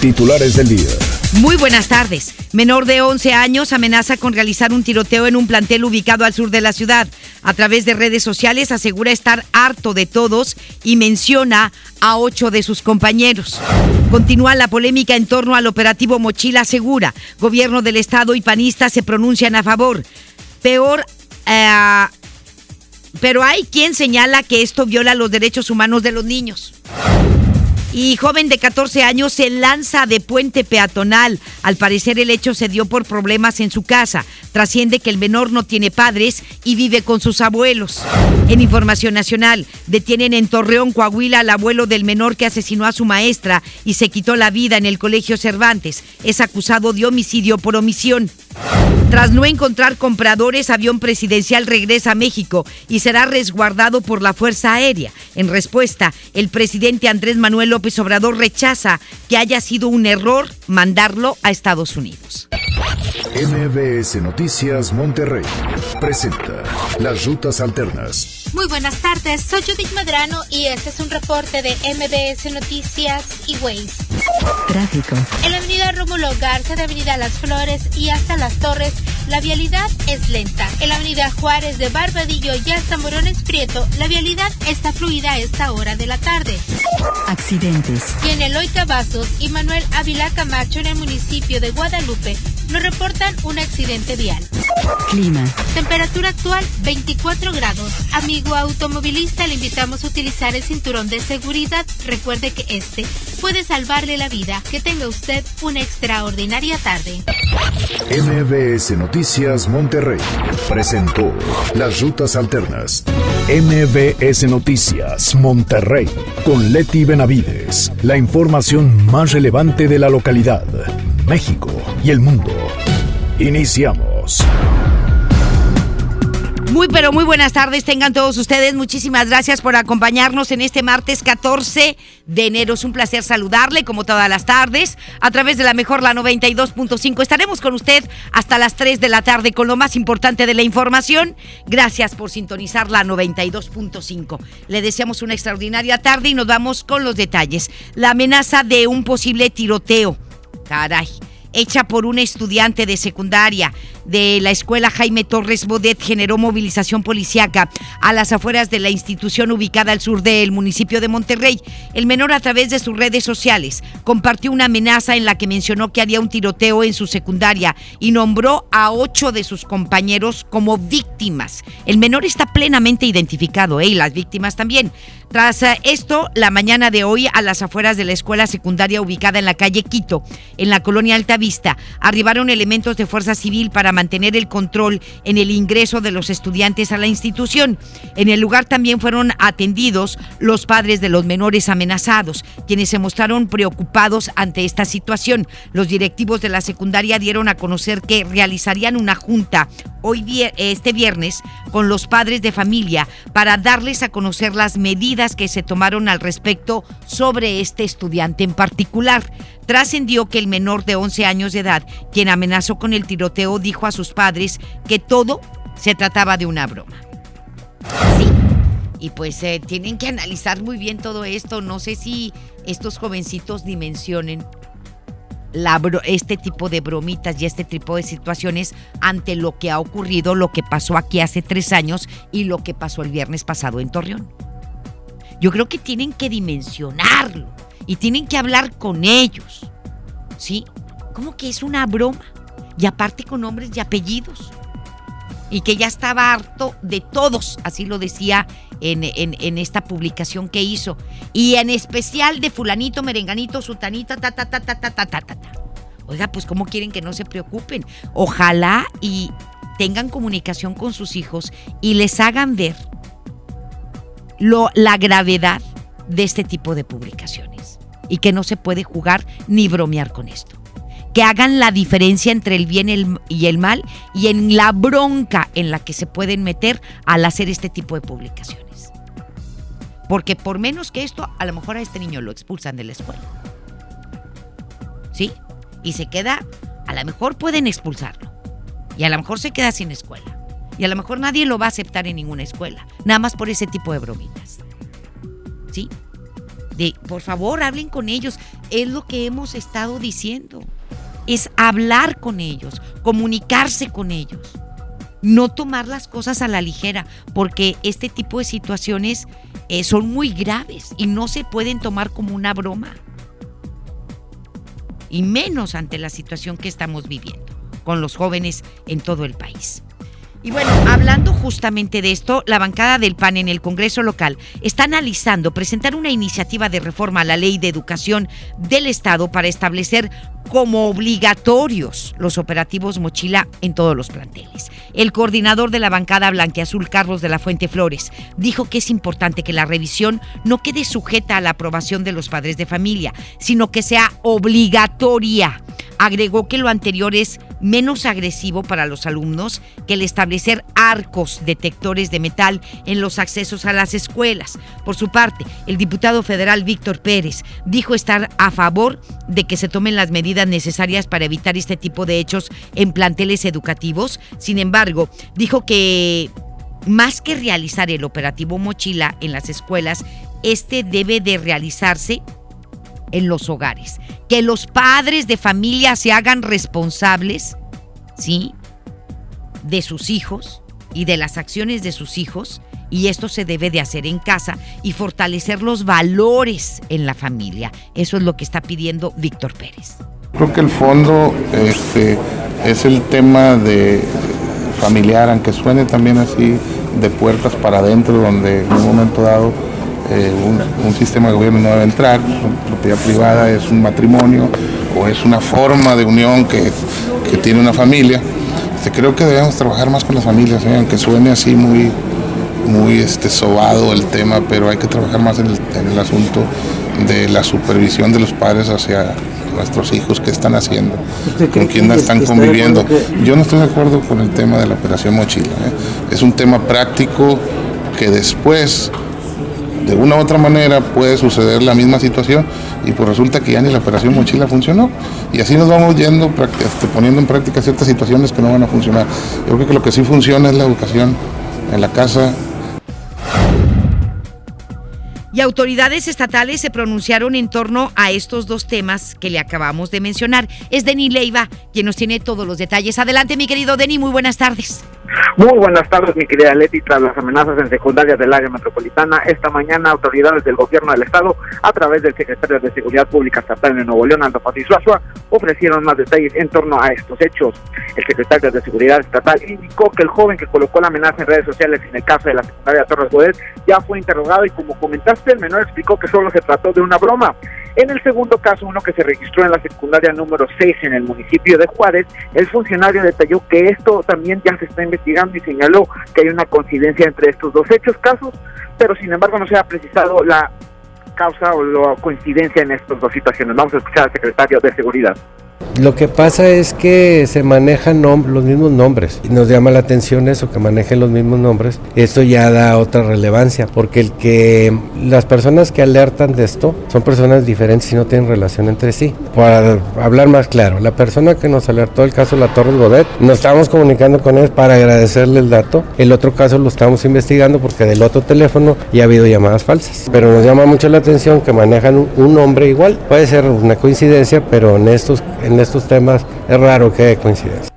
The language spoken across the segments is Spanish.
Titulares del día. Muy buenas tardes. Menor de 11 años amenaza con realizar un tiroteo en un plantel ubicado al sur de la ciudad. A través de redes sociales asegura estar harto de todos y menciona a ocho de sus compañeros. Continúa la polémica en torno al operativo Mochila Segura. Gobierno del Estado y panistas se pronuncian a favor. Peor... eh, pero hay quien señala que esto viola los derechos humanos de los niños. Y joven de 14 años se lanza de puente peatonal. Al parecer el hecho se dio por problemas en su casa. Trasciende que el menor no tiene padres y vive con sus abuelos. En Información Nacional, detienen en Torreón, Coahuila, al abuelo del menor que asesinó a su maestra y se quitó la vida en el Colegio Cervantes. Es acusado de homicidio por omisión. Tras no encontrar compradores, avión presidencial regresa a México y será resguardado por la Fuerza Aérea. En respuesta, el presidente Andrés Manuel López Obrador rechaza que haya sido un error mandarlo a Estados Unidos. MBS Noticias Monterrey presenta Las Rutas Alternas. Muy buenas tardes, soy Judith Medrano y este es un reporte de MBS Noticias y Waze. Tráfico. En la avenida Rómulo Garza de Avenida Las Flores y hasta Las Torres, la vialidad es lenta. En la avenida Juárez de Barbadillo y hasta Morones Prieto, la vialidad está fluida a esta hora de la tarde. Accidentes. Y en Eloy Cavazos y Manuel Ávila Camacho en el municipio de Guadalupe nos reportan un accidente vial. Clima. Temperatura actual 24 grados. Amigo automovilista, le invitamos a utilizar el cinturón de seguridad. Recuerde que este puede salvarle la vida. Que tenga usted una extraordinaria tarde. MBS Noticias Monterrey presentó Las Rutas Alternas. MBS Noticias Monterrey con Leti Benavides. La información más relevante de la localidad, México y el mundo. Iniciamos. Muy pero muy buenas tardes tengan todos ustedes. Muchísimas gracias por acompañarnos en este martes 14 de enero. Es un placer saludarle como todas las tardes a través de la mejor la 92.5. Estaremos con usted hasta las 3 de la tarde con lo más importante de la información. Gracias por sintonizar la 92.5. Le deseamos una extraordinaria tarde y nos vamos con los detalles. La amenaza de un posible tiroteo. Caray hecha por un estudiante de secundaria de la escuela Jaime Torres Bodet generó movilización policiaca a las afueras de la institución ubicada al sur del municipio de Monterrey. El menor a través de sus redes sociales compartió una amenaza en la que mencionó que haría un tiroteo en su secundaria y nombró a ocho de sus compañeros como víctimas. El menor está plenamente identificado ¿eh? y las víctimas también. Tras eh, esto, la mañana de hoy, a las afueras de la escuela secundaria ubicada en la calle Quito, en la colonia Alta Vista, arribaron elementos de fuerza civil para mantener el control en el ingreso de los estudiantes a la institución. En el lugar también fueron atendidos los padres de los menores amenazados, quienes se mostraron preocupados ante esta situación. Los directivos de la secundaria dieron a conocer que realizarían una junta hoy este viernes con los padres de familia para darles a conocer las medidas que se tomaron al respecto sobre este estudiante en particular. Trascendió que el menor de 11 años de edad, quien amenazó con el tiroteo, dijo a sus padres que todo se trataba de una broma. Sí. Y pues eh, tienen que analizar muy bien todo esto. No sé si estos jovencitos dimensionen este tipo de bromitas y este tipo de situaciones ante lo que ha ocurrido, lo que pasó aquí hace tres años y lo que pasó el viernes pasado en Torreón. Yo creo que tienen que dimensionarlo y tienen que hablar con ellos. ¿Sí? Como que es una broma. Y aparte con nombres y apellidos. Y que ya estaba harto de todos, así lo decía en, esta publicación que hizo. Y en especial de fulanito, merenganito, sutanita, ta, ta, ta, ta, ta, ta, ta, ta. Oiga, pues ¿cómo quieren que no se preocupen? Ojalá y tengan comunicación con sus hijos y les hagan ver lo, la gravedad de este tipo de publicaciones y que no se puede jugar ni bromear con esto. Que hagan la diferencia entre el bien y el mal y en la bronca en la que se pueden meter al hacer este tipo de publicaciones. Porque por menos que esto, a lo mejor a este niño lo expulsan de la escuela. ¿Sí? Y se queda, a lo mejor pueden expulsarlo. Y a lo mejor se queda sin escuela. Y a lo mejor nadie lo va a aceptar en ninguna escuela. Nada más por ese tipo de bromitas. ¿Sí? De, por favor, hablen con ellos. Es lo que hemos estado diciendo. Es hablar con ellos, comunicarse con ellos. No tomar las cosas a la ligera, porque este tipo de situaciones eh, son muy graves y no se pueden tomar como una broma. Y menos ante la situación que estamos viviendo con los jóvenes en todo el país. Y bueno, hablando justamente de esto, la bancada del PAN en el Congreso local está analizando presentar una iniciativa de reforma a la ley de educación del Estado para establecer como obligatorios los operativos mochila en todos los planteles. El coordinador de la bancada blanqueazul, Carlos de la Fuente Flores, dijo que es importante que la revisión no quede sujeta a la aprobación de los padres de familia, sino que sea obligatoria. Agregó que lo anterior es menos agresivo para los alumnos que el establecer arcos detectores de metal en los accesos a las escuelas. Por su parte, el diputado federal Víctor Pérez dijo estar a favor de que se tomen las medidas necesarias para evitar este tipo de hechos en planteles educativos. Sin embargo, dijo que más que realizar el operativo mochila en las escuelas, este debe de realizarse en los hogares. Que los padres de familia se hagan responsables, ¿sí? De sus hijos y de las acciones de sus hijos. Y esto se debe de hacer en casa y fortalecer los valores en la familia. Eso es lo que está pidiendo Víctor Pérez. Creo que el fondo este, es el tema de familiar, aunque suene también así de puertas para adentro, donde en un momento dado eh, un, sistema de gobierno no debe entrar, propiedad privada es un matrimonio o es una forma de unión que, tiene una familia. Este, creo que debemos trabajar más con las familias, ¿eh? aunque suene así muy, muy este, sobado el tema, pero hay que trabajar más en el, asunto de la supervisión de los padres hacia nuestros hijos, qué están haciendo, con quién están conviviendo. Yo no estoy de acuerdo con el tema de la operación mochila. ¿eh? Es un tema práctico que después de una u otra manera puede suceder la misma situación y pues resulta que ya ni la operación mochila funcionó. Y así nos vamos yendo, este, poniendo en práctica ciertas situaciones que no van a funcionar. Yo creo que lo que sí funciona es la educación en la casa. Y autoridades estatales se pronunciaron en torno a estos dos temas que le acabamos de mencionar. Es Denis Leiva quien nos tiene todos los detalles. Adelante, mi querido Denis, muy buenas tardes. Muy buenas tardes, mi querida Leti. Tras las amenazas en secundarias del área metropolitana, esta mañana autoridades del gobierno del estado, a través del secretario de Seguridad Pública Estatal de Nuevo León, Aldo Pati ofrecieron más detalles en torno a estos hechos. El secretario de Seguridad Estatal indicó que el joven que colocó la amenaza en redes sociales en el caso de la secundaria Torres Bodet ya fue interrogado y como comentaste, el menor explicó que solo se trató de una broma. En el segundo caso, uno que se registró en la secundaria número 6 en el municipio de Juárez, el funcionario detalló que esto también ya se está investigando y señaló que hay una coincidencia entre estos dos hechos, casos, pero sin embargo no se ha precisado la causa o la coincidencia en estas dos situaciones. Vamos a escuchar al secretario de Seguridad. Lo que pasa es que se manejan los mismos nombres nos llama la atención eso, que manejen los mismos nombres. Esto ya da otra relevancia, porque el que las personas que alertan de esto son personas diferentes y no tienen relación entre sí. Para hablar más claro, la persona que nos alertó el caso la Torre Godet, nos estábamos comunicando con él para agradecerle el dato. El otro caso lo estamos investigando porque del otro teléfono ya ha habido llamadas falsas. Pero nos llama mucho la atención que manejan un nombre igual. Puede ser una coincidencia, pero en estos en estos temas es raro que haya coincidencia.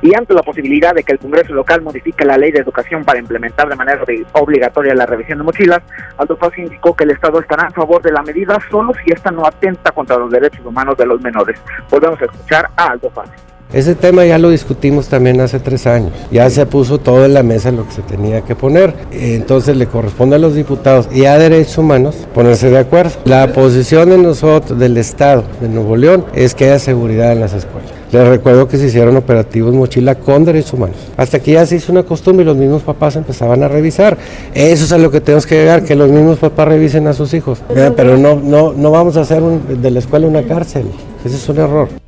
Y ante la posibilidad de que el Congreso local modifique la ley de educación para implementar de manera obligatoria la revisión de mochilas, Aldo Paz indicó que el Estado estará a favor de la medida solo si esta no atenta contra los derechos humanos de los menores. Volvemos a escuchar a Aldo Paz. Ese tema ya lo discutimos también hace tres años. Ya se puso todo en la mesa lo que se tenía que poner. Entonces le corresponde a los diputados y a derechos humanos ponerse de acuerdo. La posición de nosotros, del Estado de Nuevo León, es que haya seguridad en las escuelas. Les recuerdo que se hicieron operativos mochila con derechos humanos. Hasta que ya se hizo una costumbre y los mismos papás empezaban a revisar. Eso es a lo que tenemos que llegar, que los mismos papás revisen a sus hijos. Pero no, no, no vamos a hacer de la escuela una cárcel. Ese es un error.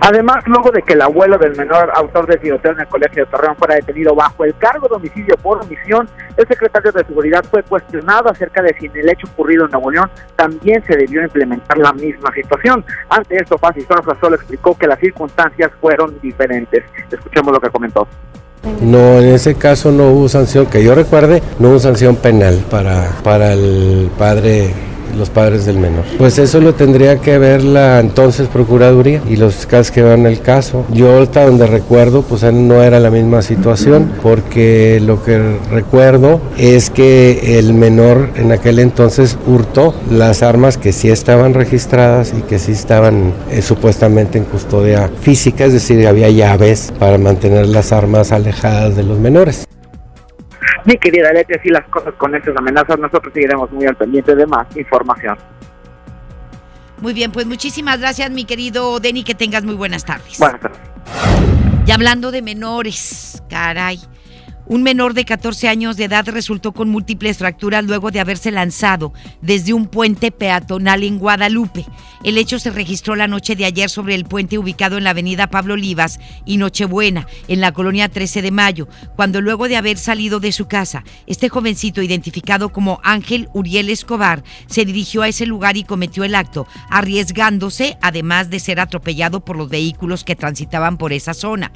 Además, luego de que el abuelo del menor autor del tiroteo en el colegio de Torreón fuera detenido bajo el cargo de homicidio por omisión, el secretario de Seguridad fue cuestionado acerca de si en el hecho ocurrido en Nuevo León también se debió implementar la misma situación. Ante esto, Paz solo explicó que las circunstancias fueron diferentes. Escuchemos lo que comentó. No, en ese caso no hubo sanción, que yo recuerde, no hubo sanción penal para, para el padre los padres del menor. Pues eso lo tendría que ver la entonces Procuraduría y los fiscales que van el caso. Yo hasta donde recuerdo, pues no era la misma situación, porque lo que recuerdo es que el menor en aquel entonces hurtó las armas que sí estaban registradas y que sí estaban eh, supuestamente en custodia física, es decir, había llaves para mantener las armas alejadas de los menores. Mi querida Leti, así las cosas con estas amenazas, nosotros seguiremos muy al pendiente de más información. Muy bien, pues muchísimas gracias, mi querido Denny, que tengas muy buenas tardes. Buenas tardes. Y hablando de menores, caray. Un menor de 14 años de edad resultó con múltiples fracturas luego de haberse lanzado desde un puente peatonal en Guadalupe. El hecho se registró la noche de ayer sobre el puente ubicado en la avenida Pablo Olivas y Nochebuena, en la colonia 13 de Mayo, cuando luego de haber salido de su casa, este jovencito identificado como Ángel Uriel Escobar se dirigió a ese lugar y cometió el acto, arriesgándose además de ser atropellado por los vehículos que transitaban por esa zona.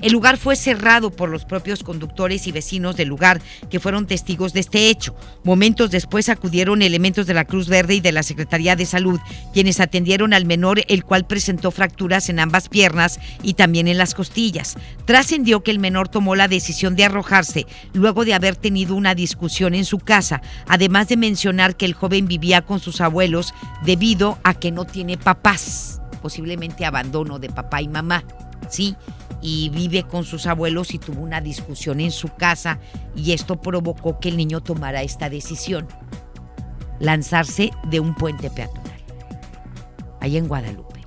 El lugar fue cerrado por los propios conductores y vecinos del lugar que fueron testigos de este hecho. Momentos después acudieron elementos de la Cruz Verde y de la Secretaría de Salud, quienes atendieron al menor, el cual presentó fracturas en ambas piernas y también en las costillas. Trascendió que el menor tomó la decisión de arrojarse luego de haber tenido una discusión en su casa, además de mencionar que el joven vivía con sus abuelos debido a que no tiene papás, posiblemente abandono de papá y mamá. Sí, y vive con sus abuelos y tuvo una discusión en su casa y esto provocó que el niño tomara esta decisión, lanzarse de un puente peatonal, ahí en Guadalupe.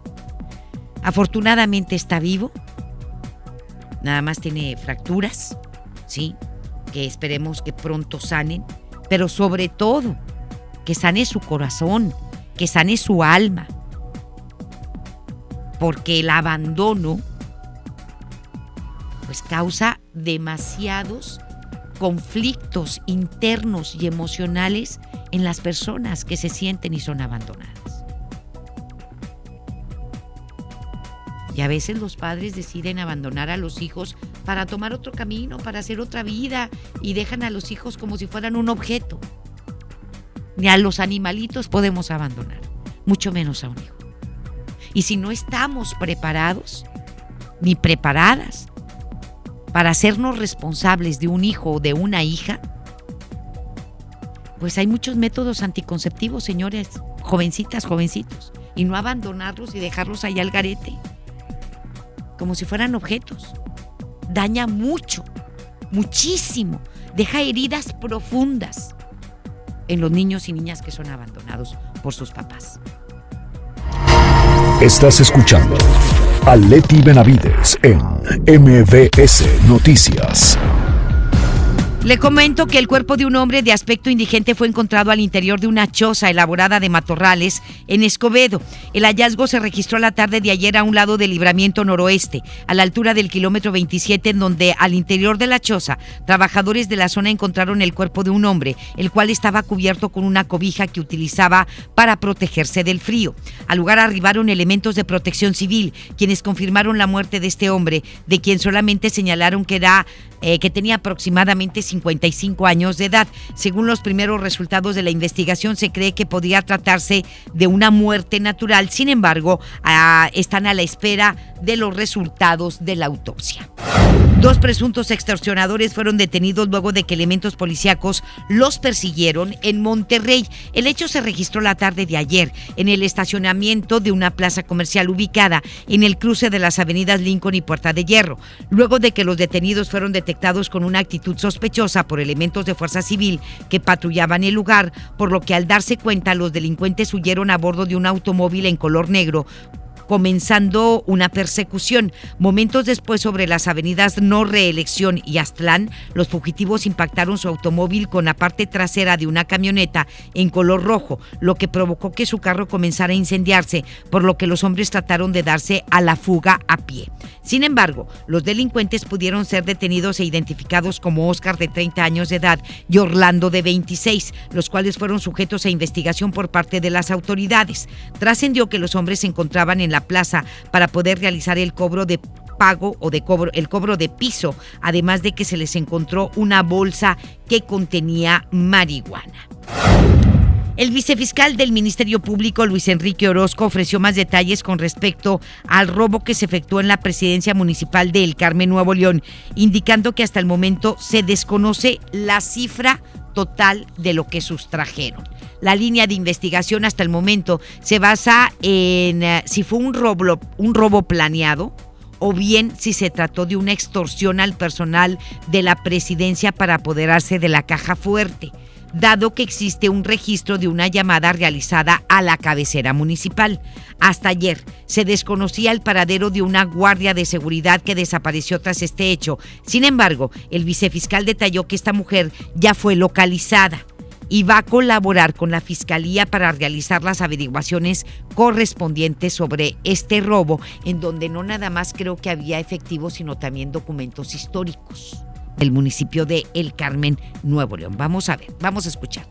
Afortunadamente está vivo, nada más tiene fracturas, sí, que esperemos que pronto sanen, pero sobre todo que sane su corazón, que sane su alma, porque el abandono pues causa demasiados conflictos internos y emocionales en las personas que se sienten y son abandonadas. Y a veces los padres deciden abandonar a los hijos para tomar otro camino, para hacer otra vida y dejan a los hijos como si fueran un objeto. Ni a los animalitos podemos abandonar, mucho menos a un hijo. Y si no estamos preparados, ni preparadas para hacernos responsables de un hijo o de una hija, pues hay muchos métodos anticonceptivos, señores, jovencitas, jovencitos, y no abandonarlos y dejarlos ahí al garete, como si fueran objetos. Daña mucho, muchísimo, deja heridas profundas en los niños y niñas que son abandonados por sus papás. Estás escuchando a Leti Benavides en MBS Noticias. Le comento que el cuerpo de un hombre de aspecto indigente fue encontrado al interior de una choza elaborada de matorrales en Escobedo. El hallazgo se registró la tarde de ayer a un lado del libramiento noroeste, a la altura del kilómetro 27, en donde al interior de la choza, trabajadores de la zona encontraron el cuerpo de un hombre, el cual estaba cubierto con una cobija que utilizaba para protegerse del frío. Al lugar arribaron elementos de protección civil, quienes confirmaron la muerte de este hombre, de quien solamente señalaron que era eh, que tenía aproximadamente 55 años de edad. Según los primeros resultados de la investigación, se cree que podría tratarse de una muerte natural. Sin embargo, están a la espera de los resultados de la autopsia. Dos presuntos extorsionadores fueron detenidos luego de que elementos policíacos los persiguieron en Monterrey. El hecho se registró la tarde de ayer en el estacionamiento de una plaza comercial ubicada en el cruce de las avenidas Lincoln y Puerta de Hierro. Luego de que los detenidos fueron con una actitud sospechosa por elementos de fuerza civil que patrullaban el lugar, por lo que al darse cuenta los delincuentes huyeron a bordo de un automóvil en color negro comenzando una persecución. Momentos después, sobre las avenidas No Reelección y Aztlán, los fugitivos impactaron su automóvil con la parte trasera de una camioneta en color rojo, lo que provocó que su carro comenzara a incendiarse, por lo que los hombres trataron de darse a la fuga a pie. Sin embargo, los delincuentes pudieron ser detenidos e identificados como Oscar de 30 años de edad y Orlando de 26, los cuales fueron sujetos a investigación por parte de las autoridades. Trascendió que los hombres se encontraban en la plaza para poder realizar el cobro de pago o de cobro, el cobro de piso, además de que se les encontró una bolsa que contenía marihuana. El vicefiscal del Ministerio Público, Luis Enrique Orozco, ofreció más detalles con respecto al robo que se efectuó en la presidencia municipal de El Carmen, Nuevo León, indicando que hasta el momento se desconoce la cifra total de lo que sustrajeron. La línea de investigación hasta el momento se basa en eh, si fue un robo, un robo planeado, o bien si se trató de una extorsión al personal de la presidencia para apoderarse de la caja fuerte dado que existe un registro de una llamada realizada a la cabecera municipal. Hasta ayer se desconocía el paradero de una guardia de seguridad que desapareció tras este hecho. Sin embargo, el vicefiscal detalló que esta mujer ya fue localizada y va a colaborar con la Fiscalía para realizar las averiguaciones correspondientes sobre este robo, en donde no nada más creo que había efectivo, sino también documentos históricos del municipio de El Carmen, Nuevo León. Vamos a ver, vamos a escuchar.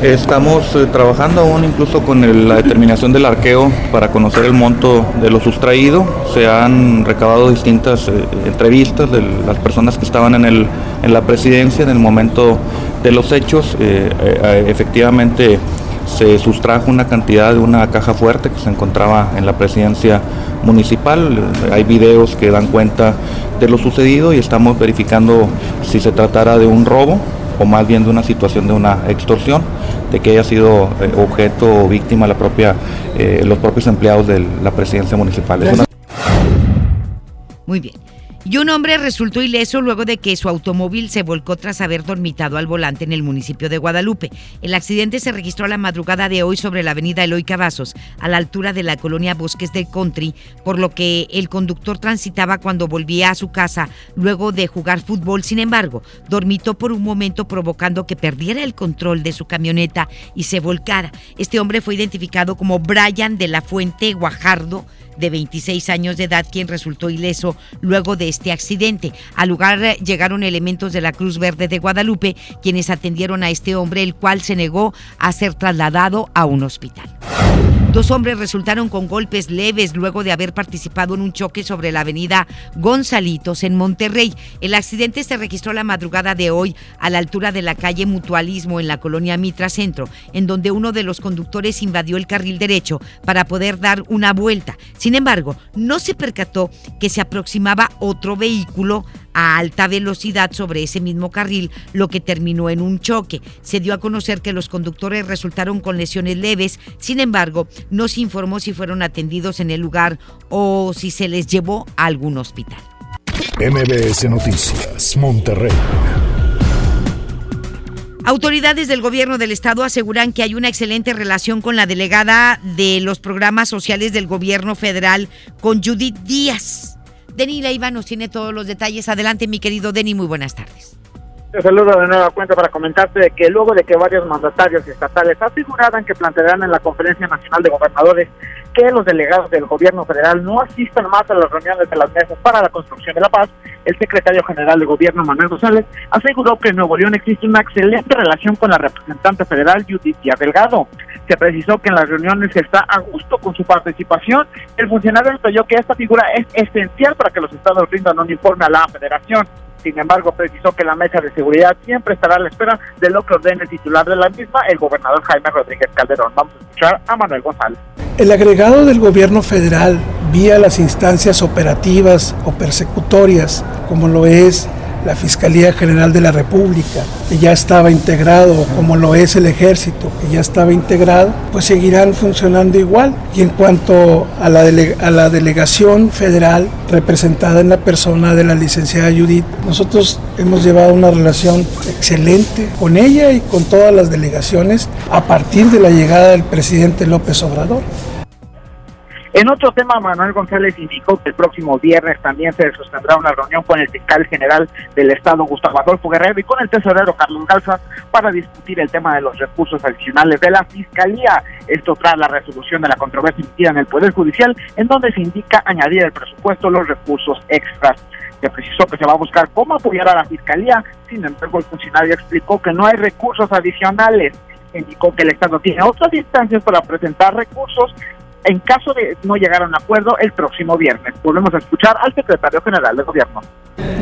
Estamos eh, trabajando aún incluso con la determinación del arqueo para conocer el monto de lo sustraído. Se han recabado distintas eh, entrevistas de las personas que estaban en, el, en la presidencia en el momento de los hechos. Eh, efectivamente se sustrajo una cantidad de una caja fuerte que se encontraba en la presidencia municipal. Hay videos que dan cuenta de lo sucedido y estamos verificando si se tratara de un robo o más bien de una situación de una extorsión, de que haya sido eh, objeto o víctima la propia, eh, los propios empleados de la presidencia municipal. Muy bien y un hombre resultó ileso luego de que su automóvil se volcó tras haber dormitado al volante en el municipio de Guadalupe. El accidente se registró a la madrugada de hoy sobre la avenida Eloy Cavazos, a la altura de la colonia Bosques del Country, por lo que el conductor transitaba cuando volvía a su casa luego de jugar fútbol. Sin embargo, dormitó por un momento provocando que perdiera el control de su camioneta y se volcara. Este hombre fue identificado como Brian de la Fuente Guajardo, de 26 años de edad, quien resultó ileso luego de este accidente. Al lugar llegaron elementos de la Cruz Verde de Guadalupe, quienes atendieron a este hombre, el cual se negó a ser trasladado a un hospital. Dos hombres resultaron con golpes leves luego de haber participado en un choque sobre la avenida Gonzalitos en Monterrey. El accidente se registró la madrugada de hoy a la altura de la calle Mutualismo en la colonia Mitra Centro, en donde uno de los conductores invadió el carril derecho para poder dar una vuelta. Sin embargo, no se percató que se aproximaba otro vehículo a alta velocidad sobre ese mismo carril, lo que terminó en un choque. Se dio a conocer que los conductores resultaron con lesiones leves, sin embargo, no se informó si fueron atendidos en el lugar o si se les llevó a algún hospital. MBS Noticias, Monterrey. Autoridades del gobierno del estado aseguran que hay una excelente relación con la delegada de los programas sociales del gobierno federal, con Judith Díaz. Denny Leiva nos tiene todos los detalles. Adelante, mi querido Denny, muy buenas tardes. Te saludo de nueva cuenta para comentarte que luego de que varios mandatarios estatales aseguraran que plantearán en la Conferencia Nacional de Gobernadores que los delegados del gobierno federal no asistan más a las reuniones de las mesas para la construcción de la paz, el secretario general de gobierno Manuel González aseguró que en Nuevo León existe una excelente relación con la representante federal Judith Delgado. Se precisó que en las reuniones está a gusto con su participación. El funcionario detalló que esta figura es esencial para que los estados rindan un informe a la federación. Sin embargo, precisó que la mesa de seguridad siempre estará a la espera de lo que ordene el titular de la misma, el gobernador Jaime Rodríguez Calderón. Vamos a escuchar a Manuel González. El agregado del gobierno federal vía las instancias operativas o persecutorias, como lo es la Fiscalía General de la República, que ya estaba integrado, como lo es el Ejército, que ya estaba integrado, pues seguirán funcionando igual. Y en cuanto a la, a la delegación federal representada en la persona de la licenciada Judith, nosotros hemos llevado una relación excelente con ella y con todas las delegaciones a partir de la llegada del presidente López Obrador. En otro tema, Manuel González indicó que el próximo viernes también se sostendrá una reunión con el fiscal general del Estado, Gustavo Adolfo Guerrero, y con el tesorero Carlos Galza para discutir el tema de los recursos adicionales de la Fiscalía. Esto tras la resolución de la controversia emitida en el Poder Judicial, en donde se indica añadir al presupuesto los recursos extras. Se precisó que se va a buscar cómo apoyar a la Fiscalía, sin embargo el funcionario explicó que no hay recursos adicionales. Indicó que el Estado tiene otras instancias para presentar recursos en caso de no llegar a un acuerdo el próximo viernes. Volvemos a escuchar al secretario general del gobierno.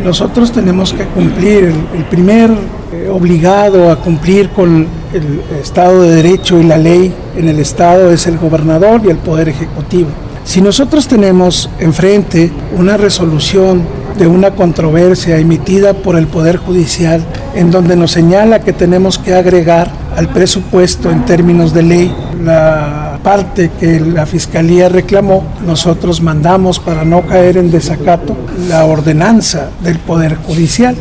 Nosotros tenemos que cumplir, el, primer eh, obligado a cumplir con el Estado de Derecho y la ley en el Estado es el gobernador y el Poder Ejecutivo. Si nosotros tenemos enfrente una resolución de una controversia emitida por el Poder Judicial en donde nos señala que tenemos que agregar al presupuesto en términos de ley la parte que la Fiscalía reclamó, nosotros mandamos para no caer en desacato la ordenanza del Poder Judicial.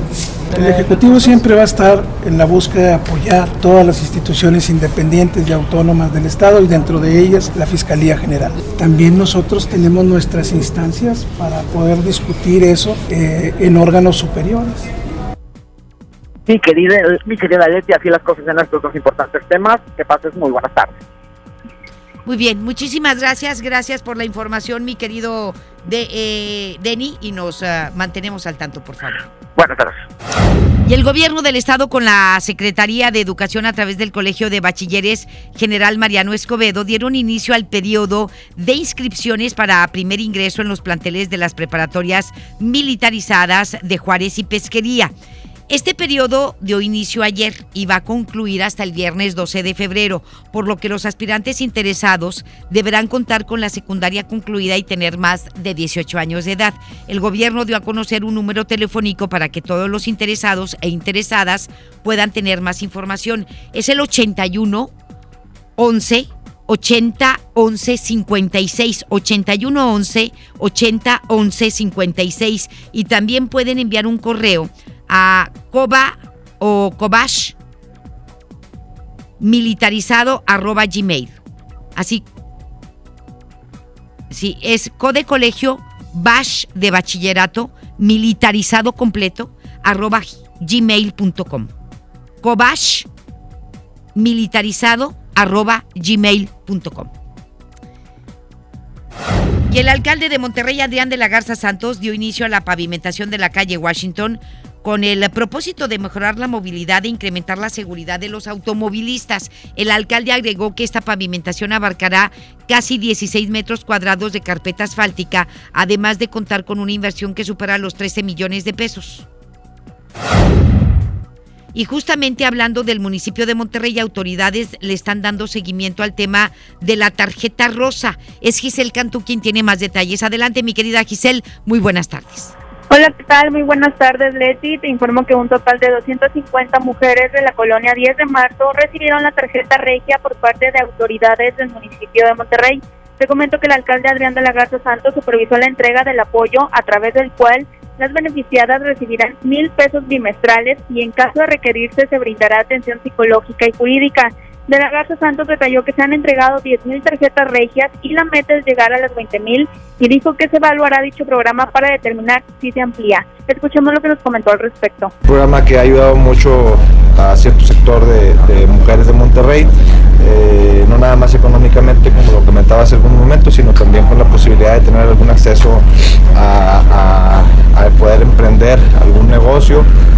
El Ejecutivo siempre va a estar en la búsqueda de apoyar todas las instituciones independientes y autónomas del Estado y dentro de ellas la Fiscalía General. También nosotros tenemos nuestras instancias para poder discutir eso eh, en órganos superiores. Mi querida, mi querida Leti, así las cosas en estos dos importantes temas. Que pases muy buenas tardes. Muy bien, muchísimas gracias, gracias por la información, mi querido de, eh, Denny, y nos uh, mantenemos al tanto, por favor. Buenas tardes. Y el gobierno del estado con la Secretaría de Educación a través del Colegio de Bachilleres General Mariano Escobedo dieron inicio al periodo de inscripciones para primer ingreso en los planteles de las preparatorias militarizadas de Juárez y Pesquería. Este periodo dio inicio ayer y va a concluir hasta el viernes 12 de febrero, por lo que los aspirantes interesados deberán contar con la secundaria concluida y tener más de 18 años de edad. El gobierno dio a conocer un número telefónico para que todos los interesados e interesadas puedan tener más información. Es el 81 11 80 11 56 81 11 80 11 56 y también pueden enviar un correo a Coba o Cobash militarizado arroba gmail. Así. Sí, es code colegio bash de bachillerato militarizado completo arroba gmail.com. Cobash militarizado arroba gmail.com. Y el alcalde de Monterrey, Adrián de la Garza Santos, dio inicio a la pavimentación de la calle Washington con el propósito de mejorar la movilidad e incrementar la seguridad de los automovilistas. El alcalde agregó que esta pavimentación abarcará casi 16 metros cuadrados de carpeta asfáltica, además de contar con una inversión que supera los 13 millones de pesos. Y justamente hablando del municipio de Monterrey, autoridades le están dando seguimiento al tema de la tarjeta rosa. Es Giselle Cantú quien tiene más detalles. Adelante, mi querida Giselle, muy buenas tardes. Hola, ¿qué tal? Muy buenas tardes, Leti. Te informo que un total de 250 mujeres de la colonia 10 de marzo recibieron la tarjeta regia por parte de autoridades del municipio de Monterrey. Te comento que el alcalde Adrián de la Garza Santos supervisó la entrega del apoyo a través del cual las beneficiadas recibirán mil pesos bimestrales y en caso de requerirse se brindará atención psicológica y jurídica. De la Garza Santos detalló que se han entregado 10.000 tarjetas regias y la meta es llegar a las 20.000 y dijo que se evaluará dicho programa para determinar si se amplía. Escuchemos lo que nos comentó al respecto. Un programa que ha ayudado mucho a cierto sector de, mujeres de Monterrey, eh, no nada más económicamente como lo comentaba hace algún momento, sino también con la posibilidad de tener algún acceso a, a poder emprender algún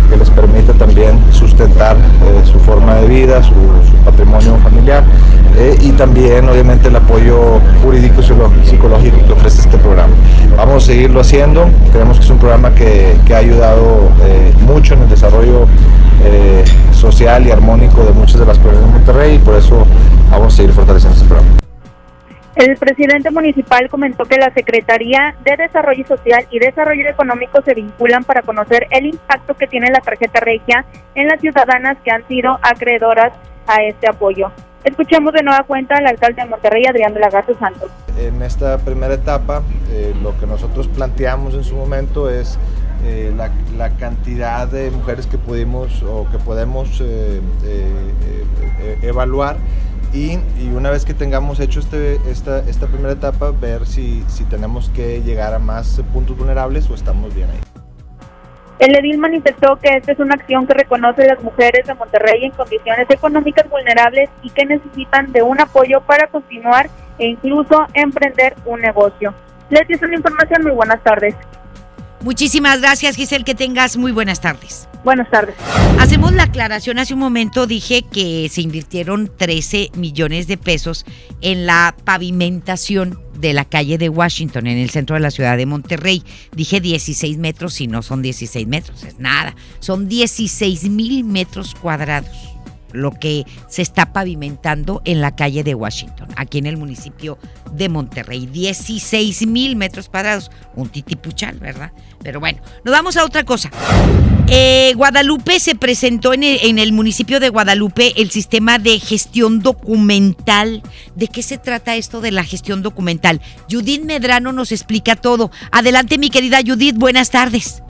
que les permita también sustentar eh, su forma de vida, su, patrimonio familiar eh, y también obviamente el apoyo jurídico y psicológico que ofrece este programa. Vamos a seguirlo haciendo, creemos que es un programa que, que ha ayudado eh, mucho en el desarrollo social y armónico de muchas de las personas de Monterrey y por eso vamos a seguir fortaleciendo este programa. El presidente municipal comentó que la Secretaría de Desarrollo Social y Desarrollo Económico se vinculan para conocer el impacto que tiene la tarjeta regia en las ciudadanas que han sido acreedoras a este apoyo. Escuchemos de nueva cuenta al alcalde de Monterrey, Adrián de la Garza Santos. En esta primera etapa, eh, lo que nosotros planteamos en su momento es eh, la, la, cantidad de mujeres que pudimos o que podemos eh, evaluar y, una vez que tengamos hecho este, esta, esta primera etapa, ver si, tenemos que llegar a más puntos vulnerables o estamos bien ahí. El edil manifestó que esta es una acción que reconoce a las mujeres de Monterrey en condiciones económicas vulnerables y que necesitan de un apoyo para continuar e incluso emprender un negocio. Les es una información. Muy buenas tardes. Muchísimas gracias, Giselle. Que tengas muy buenas tardes. Buenas tardes. Hacemos la aclaración. Hace un momento dije que se invirtieron 13 millones de pesos en la pavimentación de la calle de Washington, en el centro de la ciudad de Monterrey. Dije 16 metros y no son 16 metros, es nada. Son 16 mil metros cuadrados lo que se está pavimentando en la calle de Washington, aquí en el municipio de Monterrey. 16 mil metros cuadrados, un titipuchal, ¿verdad? Pero bueno, nos vamos a otra cosa. Eh, Guadalupe se presentó en el, en el municipio de Guadalupe el sistema de gestión documental. ¿De qué se trata esto de la gestión documental? Judith Medrano nos explica todo. Adelante, mi querida Judith, buenas tardes.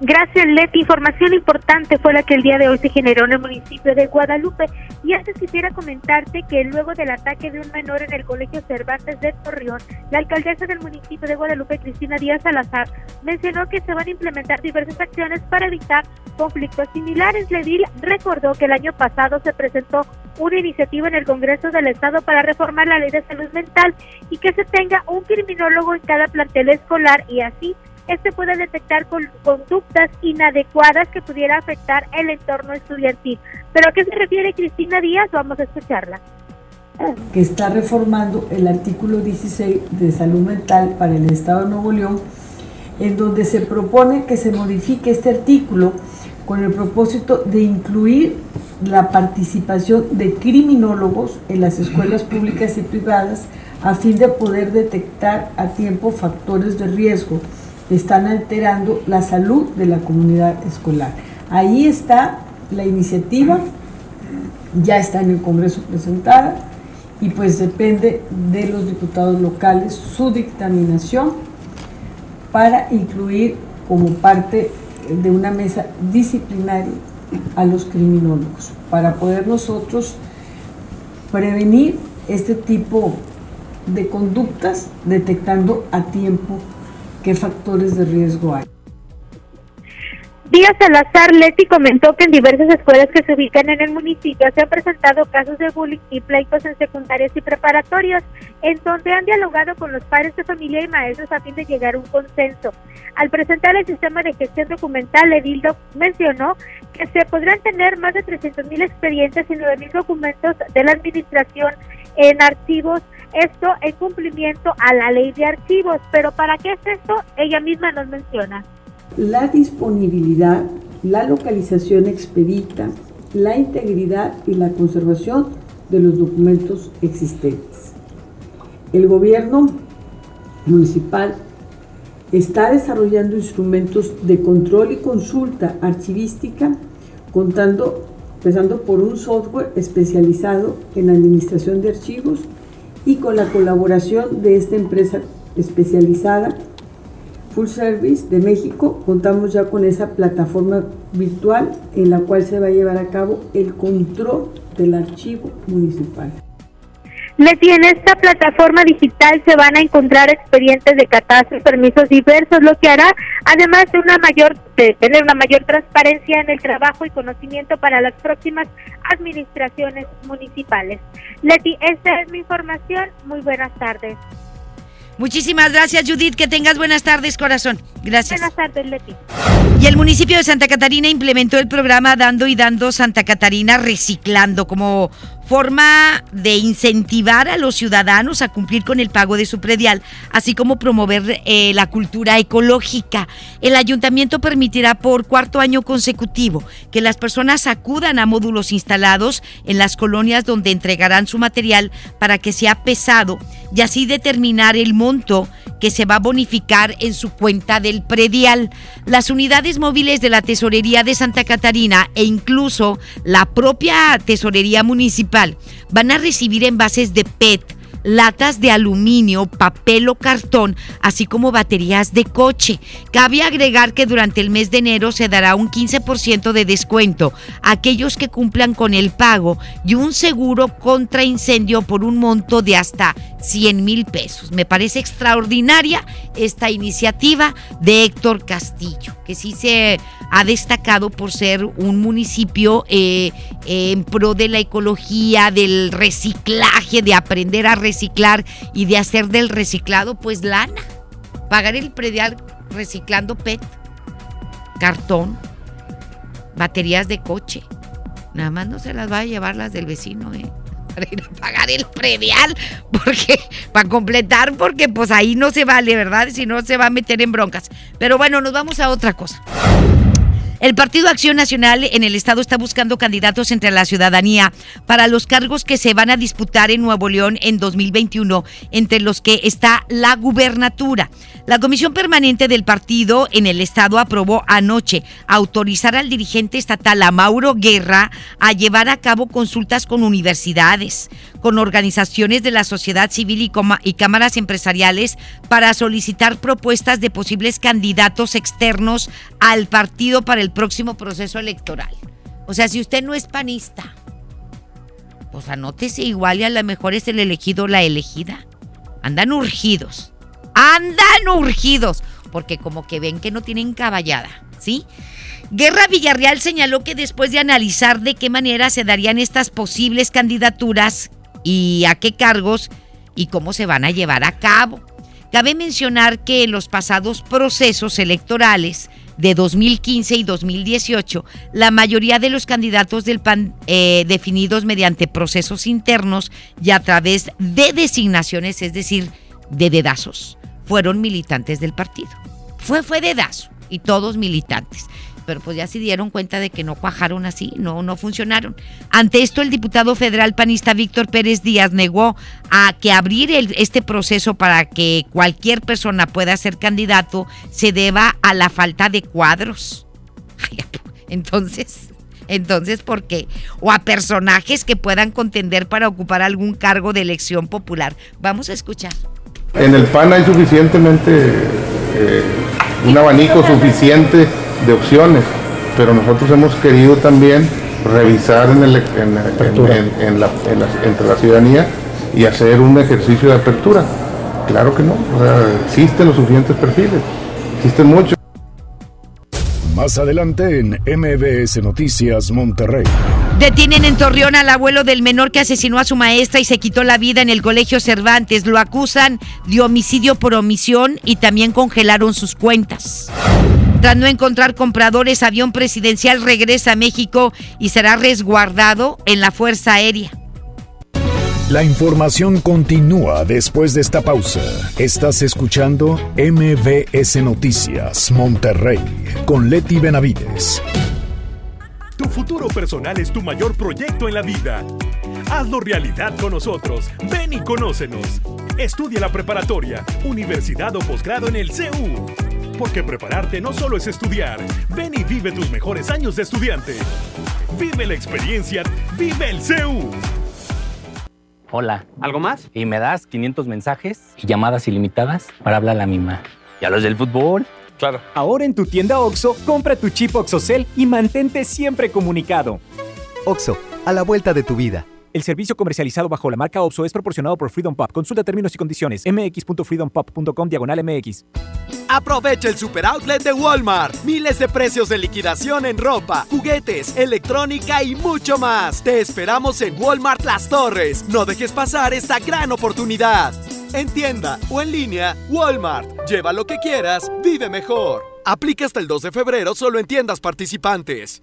Gracias, Leti. Información importante fue la que el día de hoy se generó en el municipio de Guadalupe. Y antes quisiera comentarte que luego del ataque de un menor en el colegio Cervantes de Torreón, la alcaldesa del municipio de Guadalupe, Cristina Díaz Salazar, mencionó que se van a implementar diversas acciones para evitar conflictos similares. Ledil recordó que el año pasado se presentó una iniciativa en el Congreso del Estado para reformar la ley de salud mental y que se tenga un criminólogo en cada plantel escolar y así este puede detectar conductas inadecuadas que pudiera afectar el entorno estudiantil. ¿Pero a qué se refiere Cristina Díaz? Vamos a escucharla. Que está reformando el artículo 16 de salud mental para el Estado de Nuevo León, en donde se propone que se modifique este artículo con el propósito de incluir la participación de criminólogos en las escuelas públicas y privadas a fin de poder detectar a tiempo factores de riesgo están alterando la salud de la comunidad escolar. Ahí está la iniciativa, ya está en el Congreso presentada y pues depende de los diputados locales su dictaminación para incluir como parte de una mesa disciplinaria a los criminólogos, para poder nosotros prevenir este tipo de conductas detectando a tiempo qué factores de riesgo hay. Díaz Salazar Leti comentó que en diversas escuelas que se ubican en el municipio se han presentado casos de bullying y pleitos en secundarias y preparatorios, en donde han dialogado con los padres de familia y maestros a fin de llegar a un consenso. Al presentar el sistema de gestión documental, Edildo mencionó que se podrán tener más de 300.000 expedientes y 9.000 documentos de la administración en archivos esto en cumplimiento a la ley de archivos. Pero ¿para qué es esto? Ella misma nos menciona. La disponibilidad, la localización expedita, la integridad y la conservación de los documentos existentes. El gobierno municipal está desarrollando instrumentos de control y consulta archivística, contando, empezando por un software especializado en administración de archivos y con la colaboración de esta empresa especializada Full Service de México, contamos ya con esa plataforma virtual en la cual se va a llevar a cabo el control del archivo municipal. Leti, en esta plataforma digital se van a encontrar expedientes de catastro, permisos diversos, lo que hará, además de una mayor, de tener una mayor transparencia en el trabajo y conocimiento para las próximas administraciones municipales. Leti, esta es mi información. Muy buenas tardes. Muchísimas gracias, Judith. Que tengas buenas tardes, corazón. Gracias. Buenas tardes, Leti. Y el municipio de Santa Catarina implementó el programa Dando y Dando Santa Catarina Reciclando como forma de incentivar a los ciudadanos a cumplir con el pago de su predial, así como promover eh, la cultura ecológica. El ayuntamiento permitirá por cuarto año consecutivo que las personas acudan a módulos instalados en las colonias donde entregarán su material para que sea pesado y así determinar el monto que se va a bonificar en su cuenta del predial. Las unidades móviles de la Tesorería de Santa Catarina e incluso la propia Tesorería Municipal van a recibir envases de PET latas de aluminio, papel o cartón, así como baterías de coche. Cabe agregar que durante el mes de enero se dará un 15% de descuento a aquellos que cumplan con el pago y un seguro contra incendio por un monto de hasta 100 mil pesos. Me parece extraordinaria esta iniciativa de Héctor Castillo, que sí se ha destacado por ser un municipio eh, en pro de la ecología, del reciclaje, de aprender a reciclar y de hacer del reciclado pues lana. Pagar el predial reciclando PET, cartón, baterías de coche. Nada más no se las va a llevar las del vecino, ¿eh? Para ir a pagar el predial, porque, para completar, porque pues ahí no se vale, ¿verdad? Si no se va a meter en broncas. Pero bueno, nos vamos a otra cosa. El Partido Acción Nacional en el Estado está buscando candidatos entre la ciudadanía para los cargos que se van a disputar en Nuevo León en 2021, entre los que está la gubernatura. La Comisión Permanente del Partido en el Estado aprobó anoche autorizar al dirigente estatal, a Mauro Guerra, a llevar a cabo consultas con universidades, con organizaciones de la sociedad civil y, y cámaras empresariales para solicitar propuestas de posibles candidatos externos al partido para el próximo proceso electoral. O sea, si usted no es panista, pues anótese igual y a lo mejor es el elegido o la elegida. Andan urgidos. Andan urgidos. Porque como que ven que no tienen caballada, ¿sí? Guerra Villarreal señaló que después de analizar de qué manera se darían estas posibles candidaturas y a qué cargos y cómo se van a llevar a cabo. Cabe mencionar que en los pasados procesos electorales de 2015 y 2018, la mayoría de los candidatos del PAN eh, definidos mediante procesos internos y a través de designaciones, es decir, de dedazos, fueron militantes del partido. Fue, fue dedazo y todos militantes pero pues ya se dieron cuenta de que no cuajaron así, no, no funcionaron. Ante esto, el diputado federal panista Víctor Pérez Díaz negó a que abrir este proceso para que cualquier persona pueda ser candidato se deba a la falta de cuadros. Entonces, entonces, ¿por qué? O a personajes que puedan contender para ocupar algún cargo de elección popular. Vamos a escuchar. En el PAN hay suficientemente, eh, un abanico suficiente de opciones, pero nosotros hemos querido también revisar en el, en, la, entre la ciudadanía y hacer un ejercicio de apertura. Claro que no, existen los suficientes perfiles, existen muchos. Más adelante en MBS Noticias Monterrey. Detienen en Torreón al abuelo del menor que asesinó a su maestra y se quitó la vida en el colegio Cervantes. Lo acusan de homicidio por omisión y también congelaron sus cuentas. Tras no encontrar compradores, avión presidencial regresa a México y será resguardado en la Fuerza Aérea. La información continúa después de esta pausa. Estás escuchando MBS Noticias Monterrey con Leti Benavides. Tu futuro personal es tu mayor proyecto en la vida. Hazlo realidad con nosotros. Ven y conócenos. Estudia la preparatoria, universidad o posgrado en el CEU. Porque prepararte no solo es estudiar. Ven y vive tus mejores años de estudiante. Vive la experiencia. Vive el CEU. Hola. ¿Algo más? Y me das 500 mensajes y llamadas ilimitadas para hablar a la misma. ¿Y a los del fútbol? Claro. Ahora en tu tienda OXO, compra tu chip OXOCEL y mantente siempre comunicado. OXO, a la vuelta de tu vida. El servicio comercializado bajo la marca OPSO es proporcionado por Freedom Pop. Consulta términos y condiciones. mx.freedompop.com diagonal mx. Aprovecha el super outlet de Walmart. Miles de precios de liquidación en ropa, juguetes, electrónica y mucho más. Te esperamos en Walmart Las Torres. No dejes pasar esta gran oportunidad. En tienda o en línea, Walmart. Lleva lo que quieras, vive mejor. Aplica hasta el 2 de febrero solo en tiendas participantes.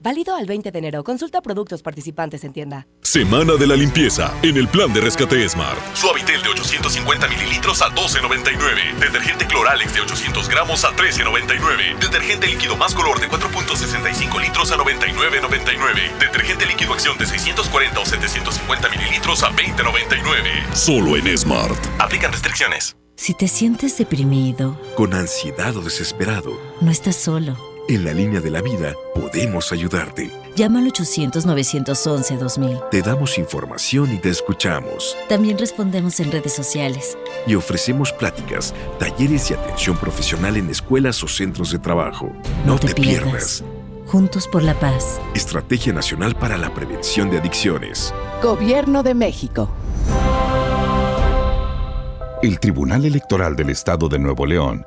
Válido al 20 de enero. Consulta productos participantes en tienda. Semana de la limpieza en el plan de rescate Smart. Suavitel de 850 mililitros a 12.99. Detergente Cloralex de 800 gramos a 13.99. Detergente líquido más color de 4.65 litros a 99.99. Detergente líquido acción de 640 o 750 mililitros a 20.99. Solo en Smart. Aplican restricciones. Si te sientes deprimido, Con ansiedad o desesperado, no estás solo. En la línea de la vida podemos ayudarte. Llama al 800-911-2000. Te damos información y te escuchamos. También respondemos en redes sociales. Y ofrecemos pláticas, talleres y atención profesional en escuelas o centros de trabajo. No, te, pierdas. Juntos por la paz. Estrategia Nacional para la Prevención de Adicciones. Gobierno de México. El Tribunal Electoral del Estado de Nuevo León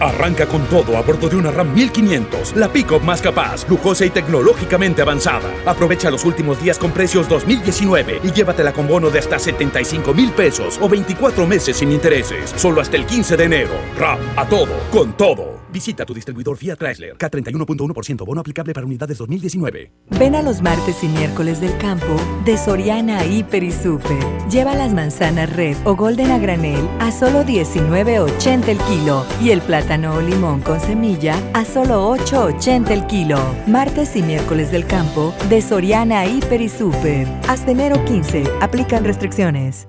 Arranca con todo a bordo de una RAM 1500, la pick-up más capaz, lujosa y tecnológicamente avanzada. Aprovecha los últimos días con precios 2019 y llévatela con bono de hasta 75 mil pesos o 24 meses sin intereses, solo hasta el 15 de enero. RAM, a todo, con todo. Visita tu distribuidor Fiat Chrysler, K31.1% bono aplicable para unidades 2019. Ven a los martes y miércoles del campo de Soriana Hiper y Super. Lleva las manzanas red o golden a granel a solo 19.80 el kilo y el plátano o limón con semilla a solo 8.80 el kilo. Martes y miércoles del campo de Soriana Hiper y Super. Hasta enero 15. Aplican restricciones.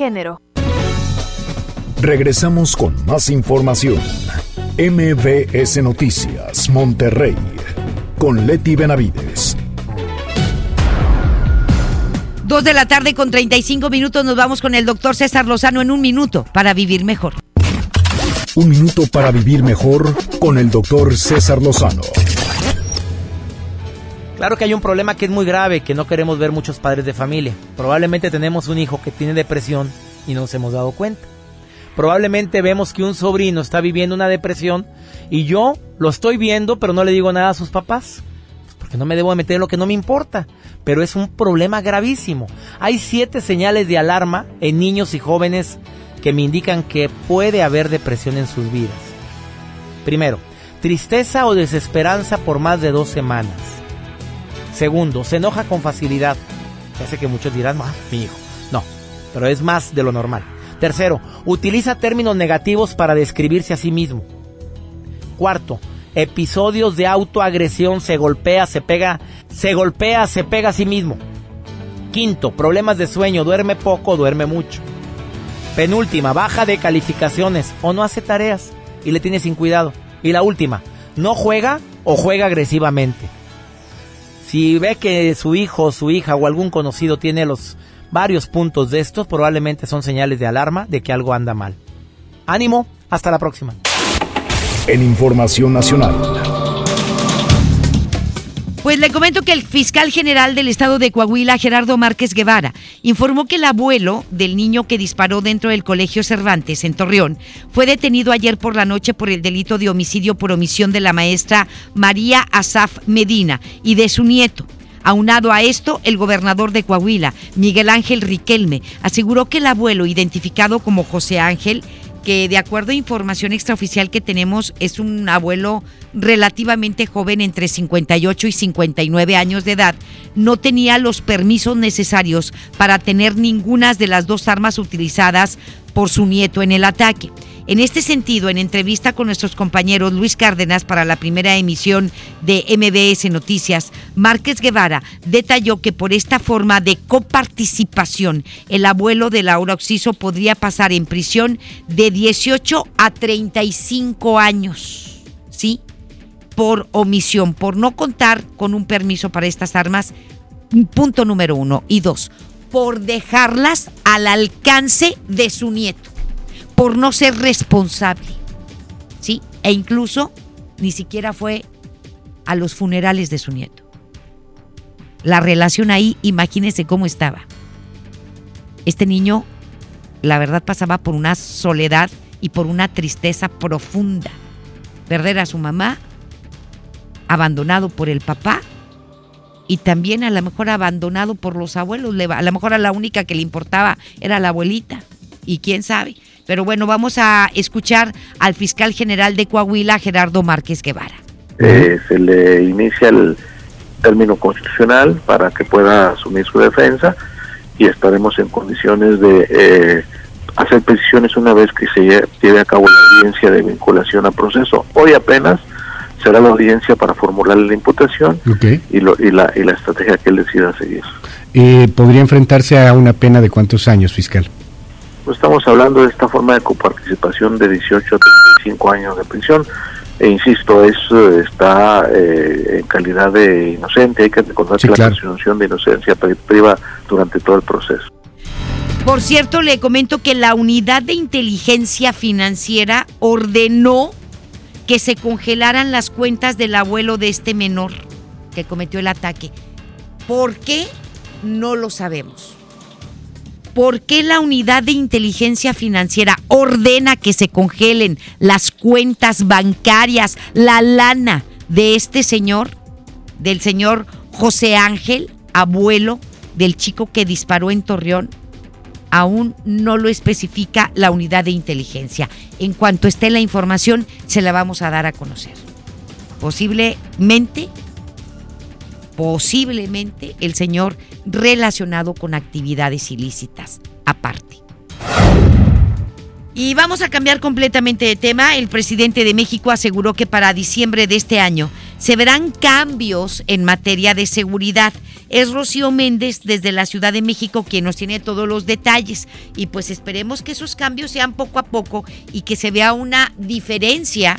Género. Regresamos con más información. MBS Noticias, Monterrey, con Leti Benavides. Dos de la tarde con 35 minutos nos vamos con el doctor César Lozano en un minuto para vivir mejor. Un minuto para vivir mejor con el doctor César Lozano. Claro que hay un problema que es muy grave, que no queremos ver muchos padres de familia. Probablemente tenemos un hijo que tiene depresión y no nos hemos dado cuenta. Probablemente vemos que un sobrino está viviendo una depresión y yo lo estoy viendo, pero no le digo nada a sus papás. Pues Porque no me debo meter en lo que no me importa. Pero es un problema gravísimo. Hay siete señales de alarma en niños y jóvenes que me indican que puede haber depresión en sus vidas. Primero, tristeza o desesperanza por más de dos semanas. Segundo, se enoja con facilidad. Sé que muchos dirán, ah, mi hijo. No, pero es más de lo normal. Tercero, utiliza términos negativos para describirse a sí mismo. Cuarto, episodios de autoagresión, se golpea, se pega, se golpea, se pega a sí mismo. Quinto, problemas de sueño, duerme poco, duerme mucho. Penúltima, baja de calificaciones o no hace tareas y le tiene sin cuidado. Y la última, no juega o juega agresivamente. Si ve que su hijo, su hija o algún conocido tiene los varios puntos de estos, probablemente son señales de alarma de que algo anda mal. Ánimo, hasta la próxima. En Información Nacional. Pues le comento que el fiscal general del estado de Coahuila, Gerardo Márquez Guevara, informó que el abuelo del niño que disparó dentro del colegio Cervantes en Torreón fue detenido ayer por la noche por el delito de homicidio por omisión de la maestra María Asaf Medina y de su nieto. Aunado a esto, el gobernador de Coahuila, Miguel Ángel Riquelme, aseguró que el abuelo, identificado como José Ángel, que de acuerdo a información extraoficial que tenemos es un abuelo relativamente joven entre 58 y 59 años de edad, no tenía los permisos necesarios para tener ninguna de las dos armas utilizadas por su nieto en el ataque. En este sentido, en entrevista con nuestros compañeros Luis Cárdenas para la primera emisión de MBS Noticias, Márquez Guevara detalló que por esta forma de coparticipación, el abuelo de Laura Oxiso podría pasar en prisión de 18 a 35 años. ¿Sí? Por omisión, por no contar con un permiso para estas armas, punto número uno. Y dos, por dejarlas al alcance de su nieto, por no ser responsable. ¿Sí? E incluso ni siquiera fue a los funerales de su nieto. La relación ahí, imagínense cómo estaba. Este niño, la verdad, pasaba por una soledad y por una tristeza profunda. Perder a su mamá, abandonado por el papá y también a lo mejor abandonado por los abuelos. A lo mejor a la única que le importaba era la abuelita. Y quién sabe. Pero bueno, vamos a escuchar al fiscal general de Coahuila, Gerardo Márquez Guevara. Eh, se le inicia el término constitucional para que pueda asumir su defensa y estaremos en condiciones de eh, hacer precisiones una vez que se lleve a cabo la audiencia de vinculación a proceso. Hoy apenas será la audiencia para formular la imputación y, lo, y, la, y la estrategia que él decida seguir. Eh, ¿Podría enfrentarse a una pena de cuántos años, fiscal? Pues estamos hablando de esta forma de coparticipación de 18 a 35 años de prisión e insisto, eso está eh, en calidad de inocente, hay que recordar que la presunción de inocencia priva durante todo el proceso. Por cierto, le comento que la unidad de inteligencia financiera ordenó que se congelaran las cuentas del abuelo de este menor que cometió el ataque. ¿Por qué? No lo sabemos. ¿Por qué la unidad de inteligencia financiera ordena que se congelen las cuentas bancarias, la lana de este señor, del señor José Ángel, abuelo del chico que disparó en Torreón? Aún no lo especifica la unidad de inteligencia. En cuanto esté la información, se la vamos a dar a conocer. Posiblemente posiblemente el señor relacionado con actividades ilícitas aparte. Y vamos a cambiar completamente de tema. El presidente de México aseguró que para diciembre de este año se verán cambios en materia de seguridad. Es Rocío Méndez desde la Ciudad de México quien nos tiene todos los detalles. Y pues esperemos que esos cambios sean poco a poco y que se vea una diferencia,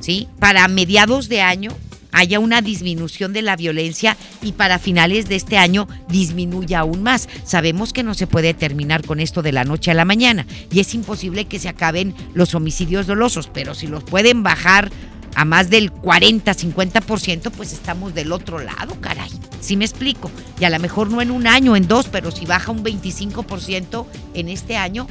¿sí? Para mediados de año haya una disminución de la violencia y para finales de este año disminuya aún más. Sabemos que no se puede terminar con esto de la noche a la mañana y es imposible que se acaben los homicidios dolosos, pero si los pueden bajar a más del 40, 50%, pues estamos del otro lado, caray. ¿Sí me explico? Y a lo mejor no en un año, en dos, pero si baja un 25% en este año,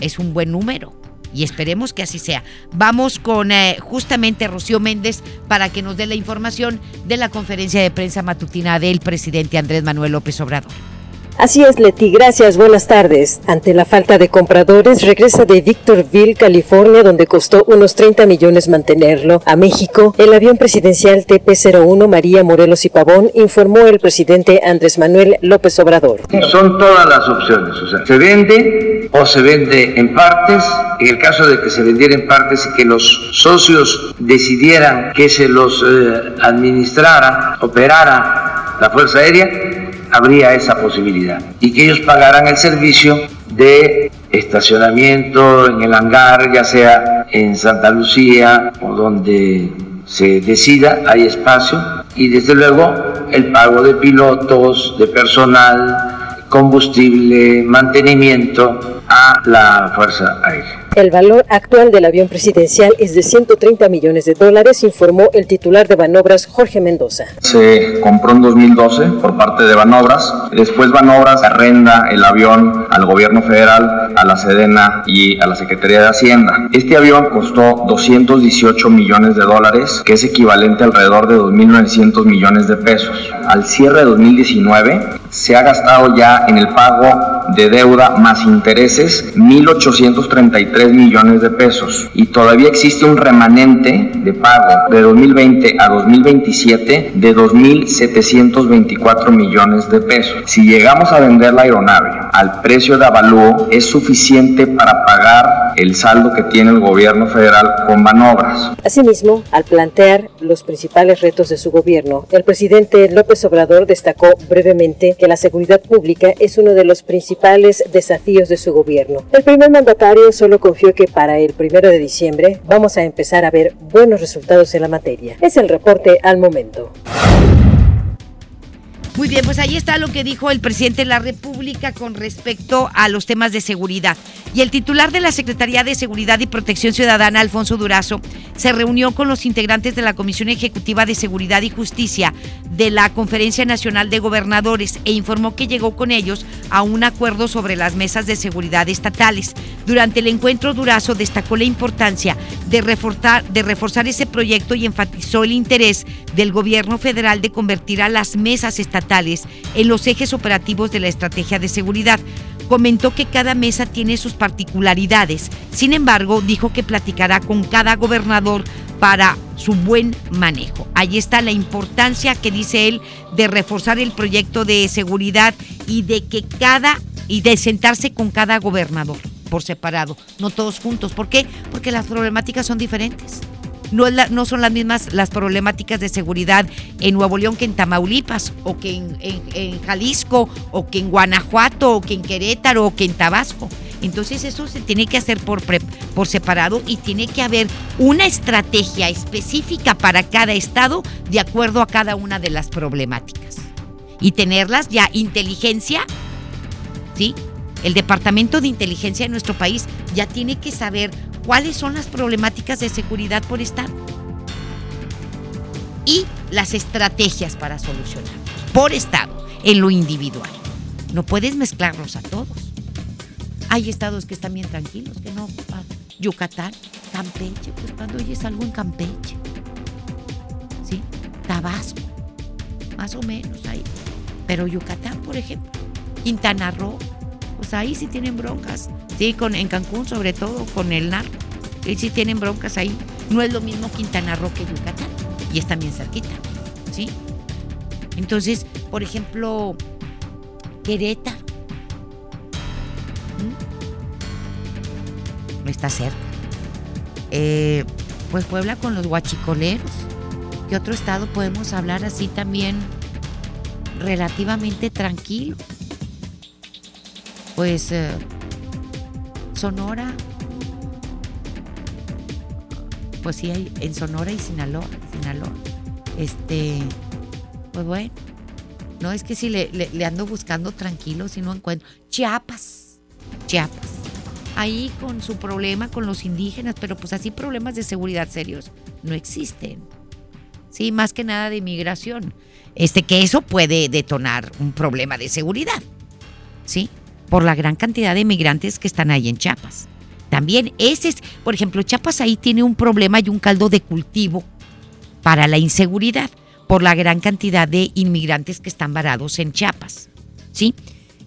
es un buen número y esperemos que así sea. Vamos con eh, justamente Rocío Méndez para que nos dé la información de la conferencia de prensa matutina del presidente Andrés Manuel López Obrador. Así es, Leti. Gracias. Buenas tardes. Ante la falta de compradores, regresa de Victorville, California, donde costó unos 30 millones mantenerlo, a México. El avión presidencial TP-01 María Morelos y Pavón, informó el presidente Andrés Manuel López Obrador. Son todas las opciones. O sea, se vende o se vende en partes. En el caso de que se vendiera en partes y que los socios decidieran que se los eh, administrara, operara la Fuerza Aérea, habría esa posibilidad y que ellos pagaran el servicio de estacionamiento en el hangar, ya sea en Santa Lucía o donde se decida, hay espacio y desde luego el pago de pilotos, de personal, combustible, mantenimiento a la Fuerza Aérea. El valor actual del avión presidencial es de 130 millones de dólares, informó el titular de Banobras, Jorge Mendoza. Se compró en 2012 por parte de Banobras. Después Banobras arrenda el avión al gobierno federal, a la Sedena y a la Secretaría de Hacienda. Este avión costó 218 millones de dólares, que es equivalente alrededor de 2.900 millones de pesos. Al cierre de 2019 se ha gastado ya en el pago de deuda más intereses 1.833 millones de pesos y todavía existe un remanente de pago de 2020 a 2027 de 2.724 millones de pesos. Si llegamos a vender la aeronave al precio de avalúo es suficiente para pagar el saldo que tiene el gobierno federal con manobras. Asimismo, al plantear los principales retos de su gobierno, el presidente López Obrador destacó brevemente que la seguridad pública es uno de los principales desafíos de su gobierno. El primer mandatario solo confió que para el primero de diciembre vamos a empezar a ver buenos resultados en la materia. Es el reporte al momento. Muy bien, pues ahí está lo que dijo el presidente de la República con respecto a los temas de seguridad. Y el titular de la Secretaría de Seguridad y Protección Ciudadana, Alfonso Durazo, se reunió con los integrantes de la Comisión Ejecutiva de Seguridad y Justicia de la Conferencia Nacional de Gobernadores e informó que llegó con ellos a un acuerdo sobre las mesas de seguridad estatales. Durante el encuentro, Durazo destacó la importancia de reforzar, de reforzar ese proyecto y enfatizó el interés del gobierno federal de convertir a las mesas estatales en los ejes operativos de la estrategia de seguridad. Comentó que cada mesa tiene sus particularidades. Sin embargo, dijo que platicará con cada gobernador para su buen manejo. Ahí está la importancia que dice él de reforzar el proyecto de seguridad y de que cada y de sentarse con cada gobernador por separado, no todos juntos. ¿Por qué? Porque las problemáticas son diferentes no, son las mismas las problemáticas de seguridad en Nuevo León que en Tamaulipas, o que en, Jalisco, o que en Guanajuato, o que en Querétaro, o que en Tabasco. Entonces eso se tiene que hacer por, por separado y tiene que haber una estrategia específica para cada estado de acuerdo a cada una de las problemáticas. Y tenerlas ya inteligencia, ¿sí? El Departamento de Inteligencia de nuestro país ya tiene que saber cuáles son las problemáticas de seguridad por Estado y las estrategias para solucionar por Estado, en lo individual. No puedes mezclarlos a todos. Hay estados que están bien tranquilos, que no. Yucatán, Campeche, pues cuando oyes algo en Campeche. ¿Sí? Tabasco, más o menos ahí. Pero Yucatán, por ejemplo, Quintana Roo, pues ahí sí tienen broncas. Sí, con, en Cancún sobre todo, con el narco. Y sí tienen broncas ahí. No es lo mismo Quintana Roo que Yucatán. Y es también cerquita. ¿Sí? Entonces, por ejemplo, Querétaro. ¿Mm? Está cerca. Eh, pues Puebla con los guachicoleros. ¿Qué otro estado podemos hablar así también relativamente tranquilo? Pues eh, Sonora, pues sí hay en Sonora y Sinaloa, Sinaloa. Este, pues bueno, no es que si le, le, ando buscando tranquilo, si no encuentro. Chiapas, Chiapas. Ahí con su problema con los indígenas, pero pues así problemas de seguridad serios no existen. Sí, más que nada de inmigración. Este, que eso puede detonar un problema de seguridad. ¿Sí? Por la gran cantidad de migrantes que están ahí en Chiapas. También ese es, por ejemplo, Chiapas ahí tiene un problema y un caldo de cultivo para la inseguridad por la gran cantidad de inmigrantes que están varados en Chiapas. ¿Sí?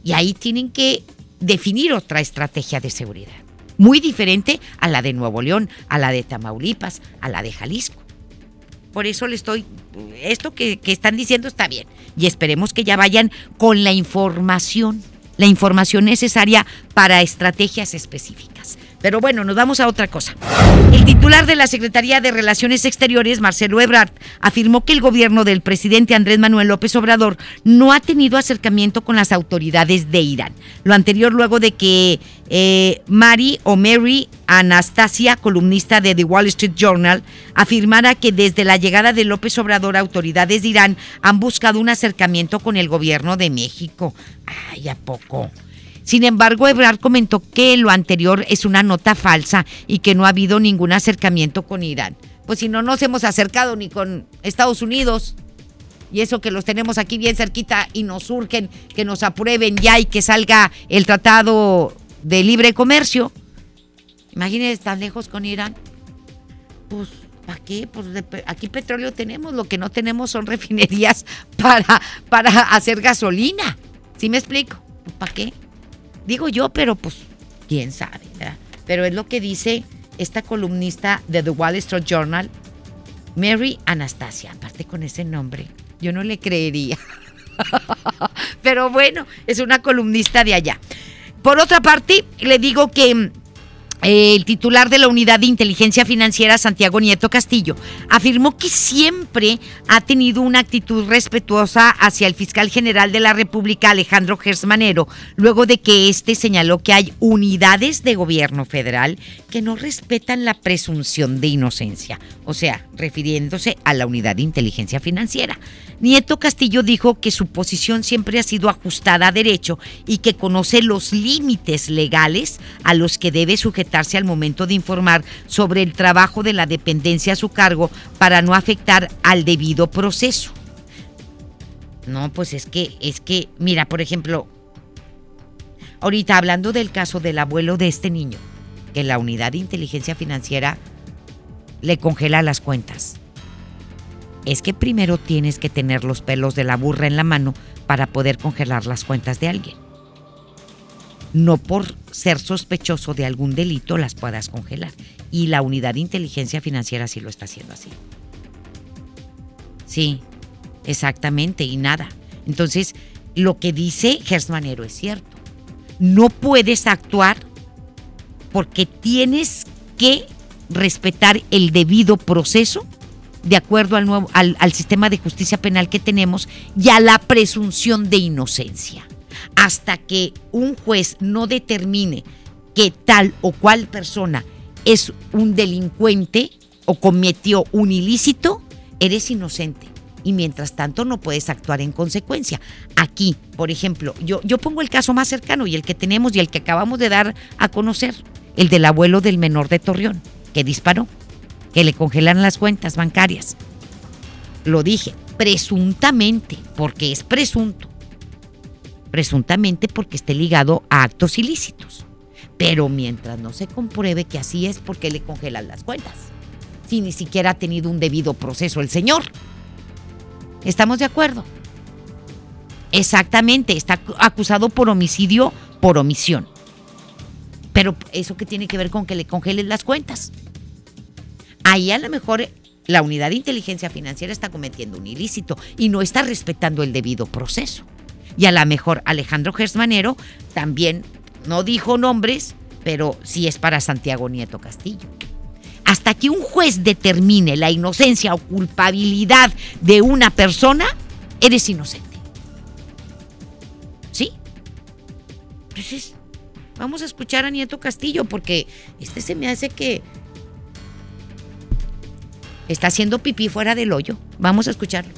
Y ahí tienen que definir otra estrategia de seguridad, muy diferente a la de Nuevo León, a la de Tamaulipas, a la de Jalisco. Por eso le estoy, esto que, que están diciendo está bien y esperemos que ya vayan con la información la información necesaria para estrategias específicas. Pero bueno, nos vamos a otra cosa. El titular de la Secretaría de Relaciones Exteriores, Marcelo Ebrard, afirmó que el gobierno del presidente Andrés Manuel López Obrador no ha tenido acercamiento con las autoridades de Irán. Lo anterior luego de que eh, Mary o Mary Anastasia, columnista de The Wall Street Journal, afirmara que desde la llegada de López Obrador, autoridades de Irán han buscado un acercamiento con el gobierno de México. Ay, ¿a poco? Sin embargo, Ebrard comentó que lo anterior es una nota falsa y que no ha habido ningún acercamiento con Irán. Pues si no nos hemos acercado ni con Estados Unidos, y eso que los tenemos aquí bien cerquita y nos surgen que nos aprueben ya y que salga el tratado de libre comercio. Imagínense tan lejos con Irán. Pues, ¿para qué? Pues aquí petróleo tenemos, lo que no tenemos son refinerías para, para hacer gasolina. ¿Sí me explico? ¿Para qué? Digo yo, pero pues, quién sabe, Pero es lo que dice esta columnista de The Wall Street Journal, Mary Anastasia, aparte con ese nombre, yo no le creería. Pero bueno, es una columnista de allá. por otra parte, le digo que el titular de la Unidad de Inteligencia Financiera, Santiago Nieto Castillo, afirmó que siempre ha tenido una actitud respetuosa hacia el fiscal general de la República, Alejandro Gersmanero, luego de que éste señaló que hay unidades de gobierno federal que no respetan la presunción de inocencia, o sea, refiriéndose a la Unidad de Inteligencia Financiera. Nieto Castillo dijo que su posición siempre ha sido ajustada a derecho y que conoce los límites legales a los que debe sujetarse al momento de informar sobre el trabajo de la dependencia a su cargo para no afectar al debido proceso. No, pues es que, es que, mira, por ejemplo, ahorita hablando del caso del abuelo de este niño, que la unidad de inteligencia financiera le congela las cuentas es que primero tienes que tener los pelos de la burra en la mano para poder congelar las cuentas de alguien. No por ser sospechoso de algún delito las puedas congelar. Y la unidad de inteligencia financiera sí lo está haciendo así. Sí, exactamente, y nada. Entonces, lo que dice Gersmanero es cierto. No puedes actuar porque tienes que respetar el debido proceso de acuerdo al, nuevo, al, sistema de justicia penal que tenemos y a la presunción de inocencia. Hasta que un juez no determine que tal o cual persona es un delincuente o cometió un ilícito, eres inocente. Y mientras tanto no puedes actuar en consecuencia. Aquí, por ejemplo, yo, yo pongo el caso más cercano y el que tenemos y el que acabamos de dar a conocer, el del abuelo del menor de Torreón, que disparó que le congelan las cuentas bancarias. Lo dije, presuntamente, porque es presunto. Presuntamente porque esté ligado a actos ilícitos. Pero mientras no se compruebe que así es, porque le congelan las cuentas? Si ni siquiera ha tenido un debido proceso el señor. ¿Estamos de acuerdo? Exactamente, está acusado por homicidio por omisión. Pero eso que tiene que ver con que le congelen las cuentas. Ahí a lo mejor la unidad de inteligencia financiera está cometiendo un ilícito y no está respetando el debido proceso. Y a lo mejor Alejandro Gersmanero también no dijo nombres, pero sí es para Santiago Nieto Castillo. Hasta que un juez determine la inocencia o culpabilidad de una persona, eres inocente. ¿Sí? Entonces, vamos a escuchar a Nieto Castillo porque este se me hace que está haciendo pipí fuera del hoyo. Vamos a escucharlo.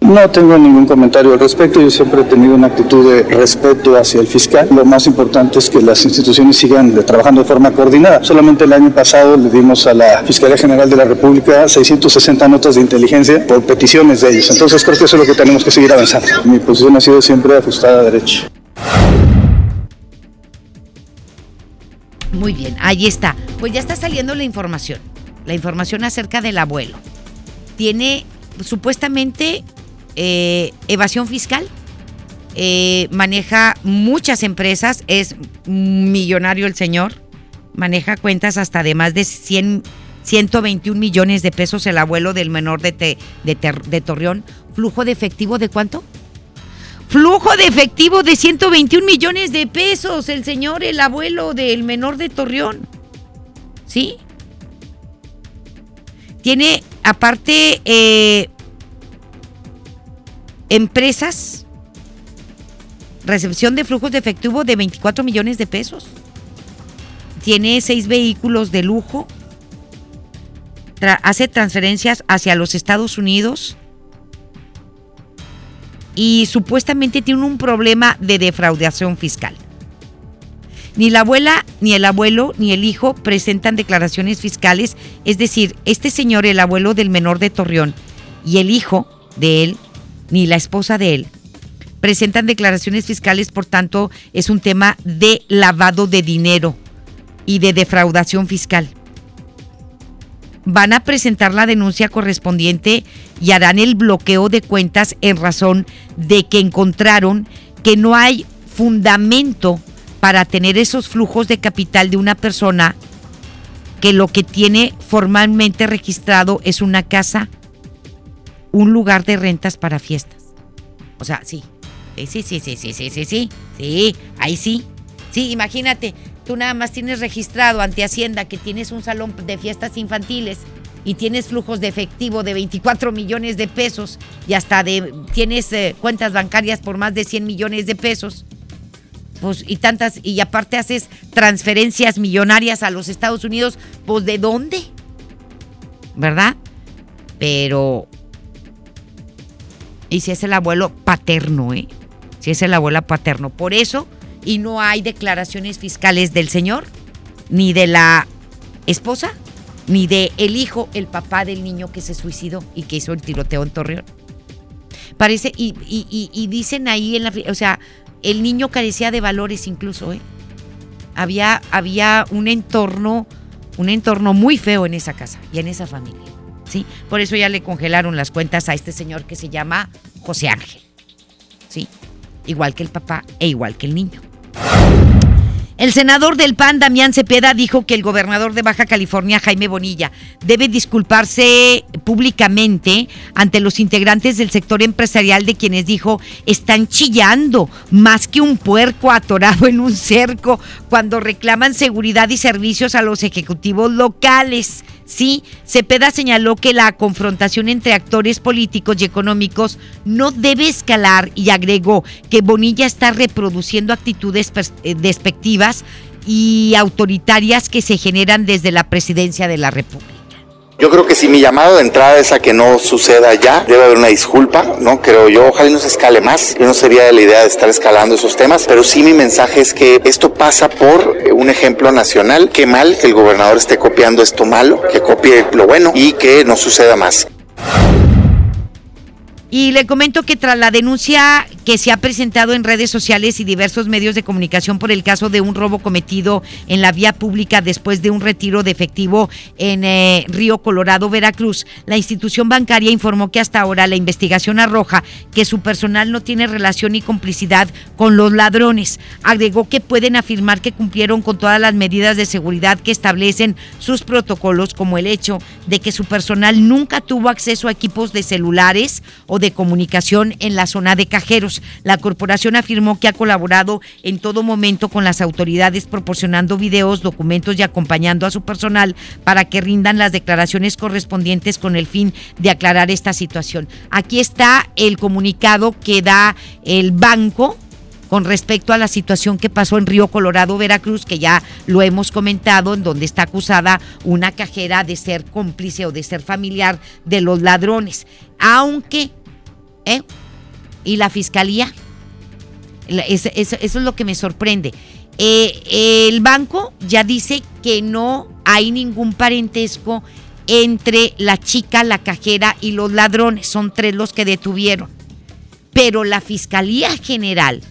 No tengo ningún comentario al respecto. Yo siempre he tenido una actitud de respeto hacia el fiscal. Lo más importante es que las instituciones sigan trabajando de forma coordinada. Solamente el año pasado le dimos a la Fiscalía General de la República 660 notas de inteligencia por peticiones de ellos. Entonces creo que eso es lo que tenemos que seguir avanzando. Mi posición ha sido siempre ajustada a derecho. Muy bien, ahí está. Pues ya está saliendo la información la información acerca del abuelo. Tiene supuestamente eh, evasión fiscal, eh, maneja muchas empresas, es millonario el señor, maneja cuentas hasta de más de 100, 121 millones de pesos el abuelo del menor de, de Torreón. ¿Flujo de efectivo de cuánto? Flujo de efectivo de 121 millones de pesos el señor, el abuelo del menor de Torreón. ¿Sí? Tiene aparte eh, empresas, recepción de flujos de efectivo de 24 millones de pesos. Tiene seis vehículos de lujo. hace transferencias hacia los Estados Unidos. Y supuestamente tiene un problema de defraudación fiscal. Ni la abuela, ni el abuelo, ni el hijo presentan declaraciones fiscales, es decir, este señor, el abuelo del menor de Torreón, y el hijo de él, ni la esposa de él, presentan declaraciones fiscales, por tanto, es un tema de lavado de dinero y de defraudación fiscal. Van a presentar la denuncia correspondiente y harán el bloqueo de cuentas en razón de que encontraron que no hay fundamento para tener esos flujos de capital de una persona que lo que tiene formalmente registrado es una casa, un lugar de rentas para fiestas. O sea, sí. Sí, sí, sí, sí, sí, sí, sí, sí, ahí sí. Sí, imagínate, tú nada más tienes registrado ante Hacienda que tienes un salón de fiestas infantiles y tienes flujos de efectivo de 24 millones de pesos y hasta de tienes eh, cuentas bancarias por más de 100 millones de pesos. Pues y tantas y aparte haces transferencias millonarias a los Estados Unidos, pues ¿de dónde? ¿Verdad? Pero y si es el abuelo paterno, ¿eh? Si es el abuelo paterno. Por eso, y no hay declaraciones fiscales del señor, ni de la esposa, ni de el hijo, el papá del niño que se suicidó y que hizo el tiroteo en Torreón. Parece, y, y, y, dicen ahí en la, o sea, el niño carecía de valores incluso, ¿eh? Había, había un entorno, un entorno muy feo en esa casa y en esa familia. ¿Sí? Por eso ya le congelaron las cuentas a este señor que se llama José Ángel. ¿Sí? Igual que el papá e igual que el niño. El senador del PAN, Damián Cepeda, dijo que el gobernador de Baja California, Jaime Bonilla, debe disculparse públicamente ante los integrantes del sector empresarial de quienes dijo están chillando más que un puerco atorado en un cerco cuando reclaman seguridad y servicios a los ejecutivos locales. Sí, Cepeda señaló que la confrontación entre actores políticos y económicos no debe escalar y agregó que Bonilla está reproduciendo actitudes eh, despectivas y autoritarias que se generan desde la presidencia de la República. Yo creo que si mi llamado de entrada es a que no suceda ya, debe haber una disculpa, ¿no? Creo yo, ojalá no se escale más. Yo no sería la idea de estar escalando esos temas, pero sí mi mensaje es que esto pasa por un ejemplo nacional. Qué mal que el gobernador esté copiando esto malo, que copie lo bueno y que no suceda más. Y le comento que tras la denuncia que se ha presentado en redes sociales y diversos medios de comunicación por el caso de un robo cometido en la vía pública después de un retiro de efectivo en eh, Río Colorado, Veracruz, la institución bancaria informó que hasta ahora la investigación arroja que su personal no tiene relación ni complicidad con los ladrones. Agregó que pueden afirmar que cumplieron con todas las medidas de seguridad que establecen sus protocolos, como el hecho de que su personal nunca tuvo acceso a equipos de celulares o de comunicación en la zona de cajeros. La corporación afirmó que ha colaborado en todo momento con las autoridades proporcionando videos, documentos y acompañando a su personal para que rindan las declaraciones correspondientes con el fin de aclarar esta situación. Aquí está el comunicado que da el banco con respecto a la situación que pasó en Río Colorado, Veracruz, que ya lo hemos comentado, en donde está acusada una cajera de ser cómplice o de ser familiar de los ladrones. Aunque ¿Eh? ¿Y la fiscalía? Eso, es lo que me sorprende. Eh, el banco ya dice que no hay ningún parentesco entre la chica, la cajera y los ladrones. Son tres los que detuvieron. Pero la Fiscalía General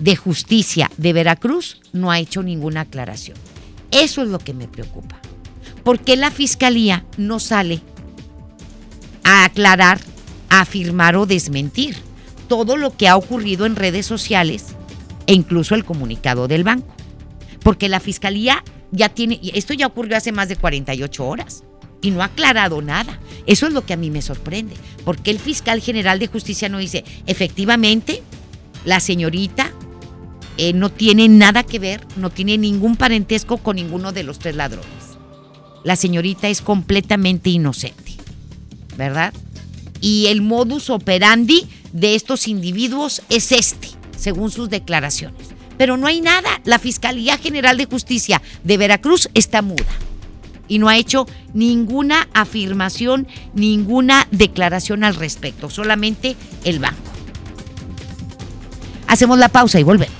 de Justicia de Veracruz no ha hecho ninguna aclaración. Eso es lo que me preocupa. ¿Por qué la Fiscalía no sale a aclarar afirmar o desmentir todo lo que ha ocurrido en redes sociales e incluso el comunicado del banco. Porque la fiscalía ya tiene, esto ya ocurrió hace más de 48 horas y no ha aclarado nada. Eso es lo que a mí me sorprende. Porque el fiscal general de justicia no dice, efectivamente, la señorita eh, no tiene nada que ver, no tiene ningún parentesco con ninguno de los tres ladrones. La señorita es completamente inocente, ¿verdad? Y el modus operandi de estos individuos es este, según sus declaraciones. Pero no hay nada. La Fiscalía General de Justicia de Veracruz está muda y no ha hecho ninguna afirmación, ninguna declaración al respecto, solamente el banco. Hacemos la pausa y volvemos.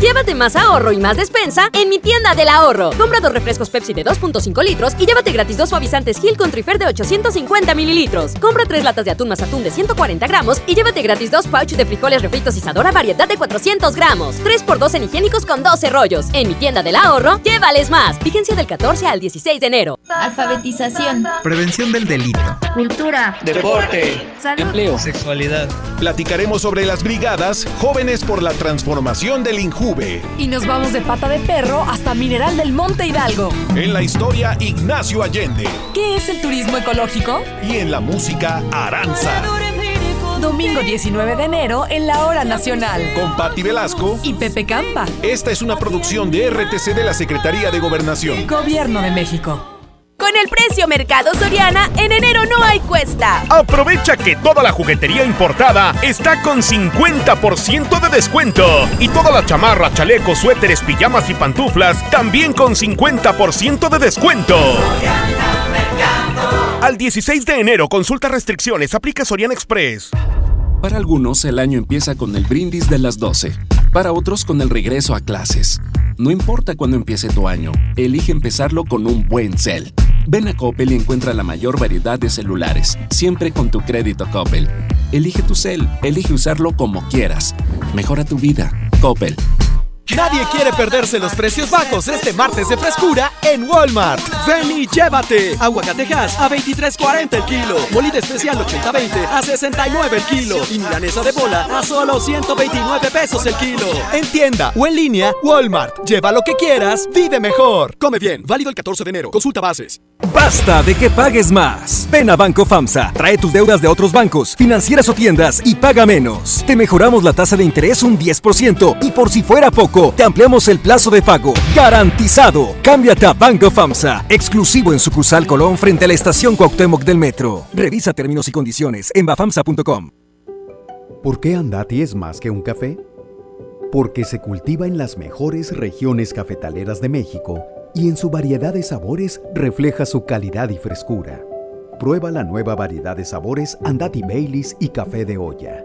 Llévate más ahorro y más despensa en mi tienda del ahorro. Compra dos refrescos Pepsi de 2.5 litros y llévate gratis dos suavizantes Gil con Trifer de 850 mililitros. Compra tres latas de atún más atún de 140 gramos y llévate gratis dos pouches de frijoles refritos y a variedad de 400 gramos. 3x2 en higiénicos con 12 rollos. En mi tienda del ahorro, llévales más. Vigencia del 14 al 16 de enero. Alfabetización. Prevención del delito. Cultura. Deporte. Salud. Empleo. Sexualidad. Platicaremos sobre las brigadas Jóvenes por la Transformación del Injusto V. Y nos vamos de pata de perro hasta Mineral del Monte Hidalgo. En la historia, Ignacio Allende. ¿Qué es el turismo ecológico? Y en la música, Aranza. Domingo 19 de enero en la Hora Nacional. Con Patti Velasco y Pepe Campa. Esta es una producción de RTC de la Secretaría de Gobernación. Gobierno de México. Con el precio Mercado Soriana, en enero no hay cuesta. Aprovecha que toda la juguetería importada está con 50% de descuento. Y todas las chamarras, chalecos, suéteres, pijamas y pantuflas también con 50% de descuento. Al 16 de enero, consulta restricciones, aplica Soriana Express. Para algunos, el año empieza con el brindis de las 12. Para otros, con el regreso a clases. No importa cuándo empiece tu año, elige empezarlo con un buen cel. Ven a Coppel y encuentra la mayor variedad de celulares, siempre con tu crédito Coppel. Elige tu cel, elige usarlo como quieras. Mejora tu vida. Coppel. Nadie quiere perderse los precios bajos este martes de frescura en Walmart. Ven y llévate. Aguacatejas a 23.40 el kilo. Molida especial 80-20 a 69 el kilo. Y milanesa de bola a solo 129 pesos el kilo. En tienda o en línea, Walmart. Lleva lo que quieras, vive mejor. Come bien. Válido el 14 de enero. Consulta bases. Basta de que pagues más. Ven a Banco FAMSA, trae tus deudas de otros bancos, financieras o tiendas y paga menos. Te mejoramos la tasa de interés un 10% y por si fuera poco, te ampliamos el plazo de pago. Garantizado. Cámbiate a Banco FAMSA, exclusivo en sucursal Colón frente a la estación Cuauhtémoc del Metro. Revisa términos y condiciones en bafamsa.com. ¿Por qué Andati es más que un café? Porque se cultiva en las mejores regiones cafetaleras de México y en su variedad de sabores refleja su calidad y frescura. Prueba la nueva variedad de sabores Andati Baileys y café de olla.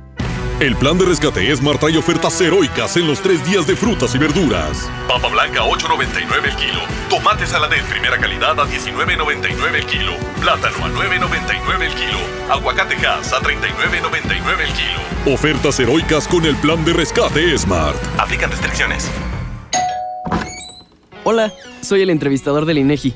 El plan de rescate Smart trae ofertas heroicas en los tres días de frutas y verduras. Papa blanca 8.99 el kilo. Tomate saladet primera calidad a 19.99 el kilo. Plátano a 9.99 el kilo. Aguacate Hass a 39.99 el kilo. Ofertas heroicas con el plan de rescate Smart. Aplican restricciones. Hola, soy el entrevistador del INEGI.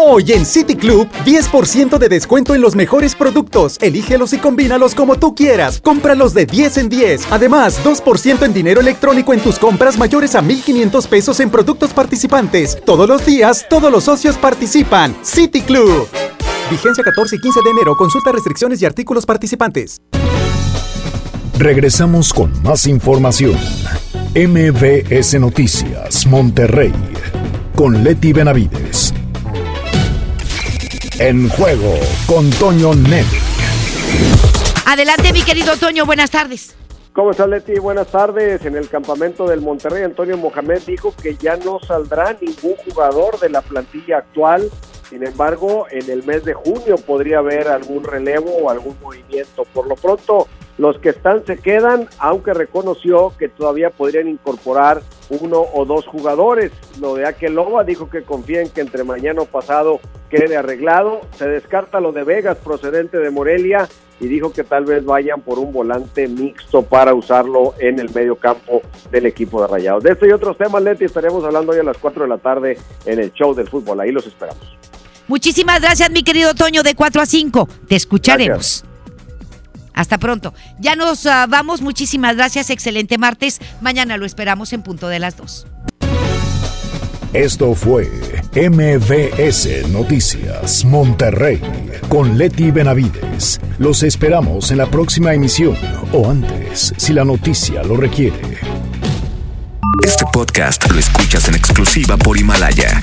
Hoy en City Club, 10% de descuento en los mejores productos. Elígelos y combínalos como tú quieras. Cómpralos de 10 en 10. Además, 2% en dinero electrónico en tus compras mayores a 1,500 pesos en productos participantes. Todos los días, todos los socios participan. City Club. Vigencia 14 y 15 de enero. Consulta restricciones y artículos participantes. Regresamos con más información. MBS Noticias, Monterrey, con Leti Benavides. En juego con Toño Net. Adelante, mi querido Toño, buenas tardes. ¿Cómo estás, Leti? Buenas tardes. En el campamento del Monterrey, Antonio Mohamed dijo que ya no saldrá ningún jugador de la plantilla actual. Sin embargo, en el mes de junio podría haber algún relevo o algún movimiento. Por lo pronto, los que están se quedan, aunque reconoció que todavía podrían incorporar uno o dos jugadores. Lo de Aqueloba dijo que confía en que entre mañana o pasado quede arreglado. Se descarta lo de Vegas procedente de Morelia y dijo que tal vez vayan por un volante mixto para usarlo en el medio campo del equipo de Rayados. De este y otros temas, Leti, estaremos hablando hoy a las 4 de la tarde en el show del fútbol. Ahí los esperamos. Muchísimas gracias, mi querido Toño, de 4 a 5. Te escucharemos. Hasta pronto. Ya nos uh, vamos. Muchísimas gracias. Excelente martes. Mañana lo esperamos en punto de las 2. Esto fue MBS Noticias Monterrey con Leti Benavides. Los esperamos en la próxima emisión o antes, si la noticia lo requiere. Este podcast lo escuchas en exclusiva por Himalaya.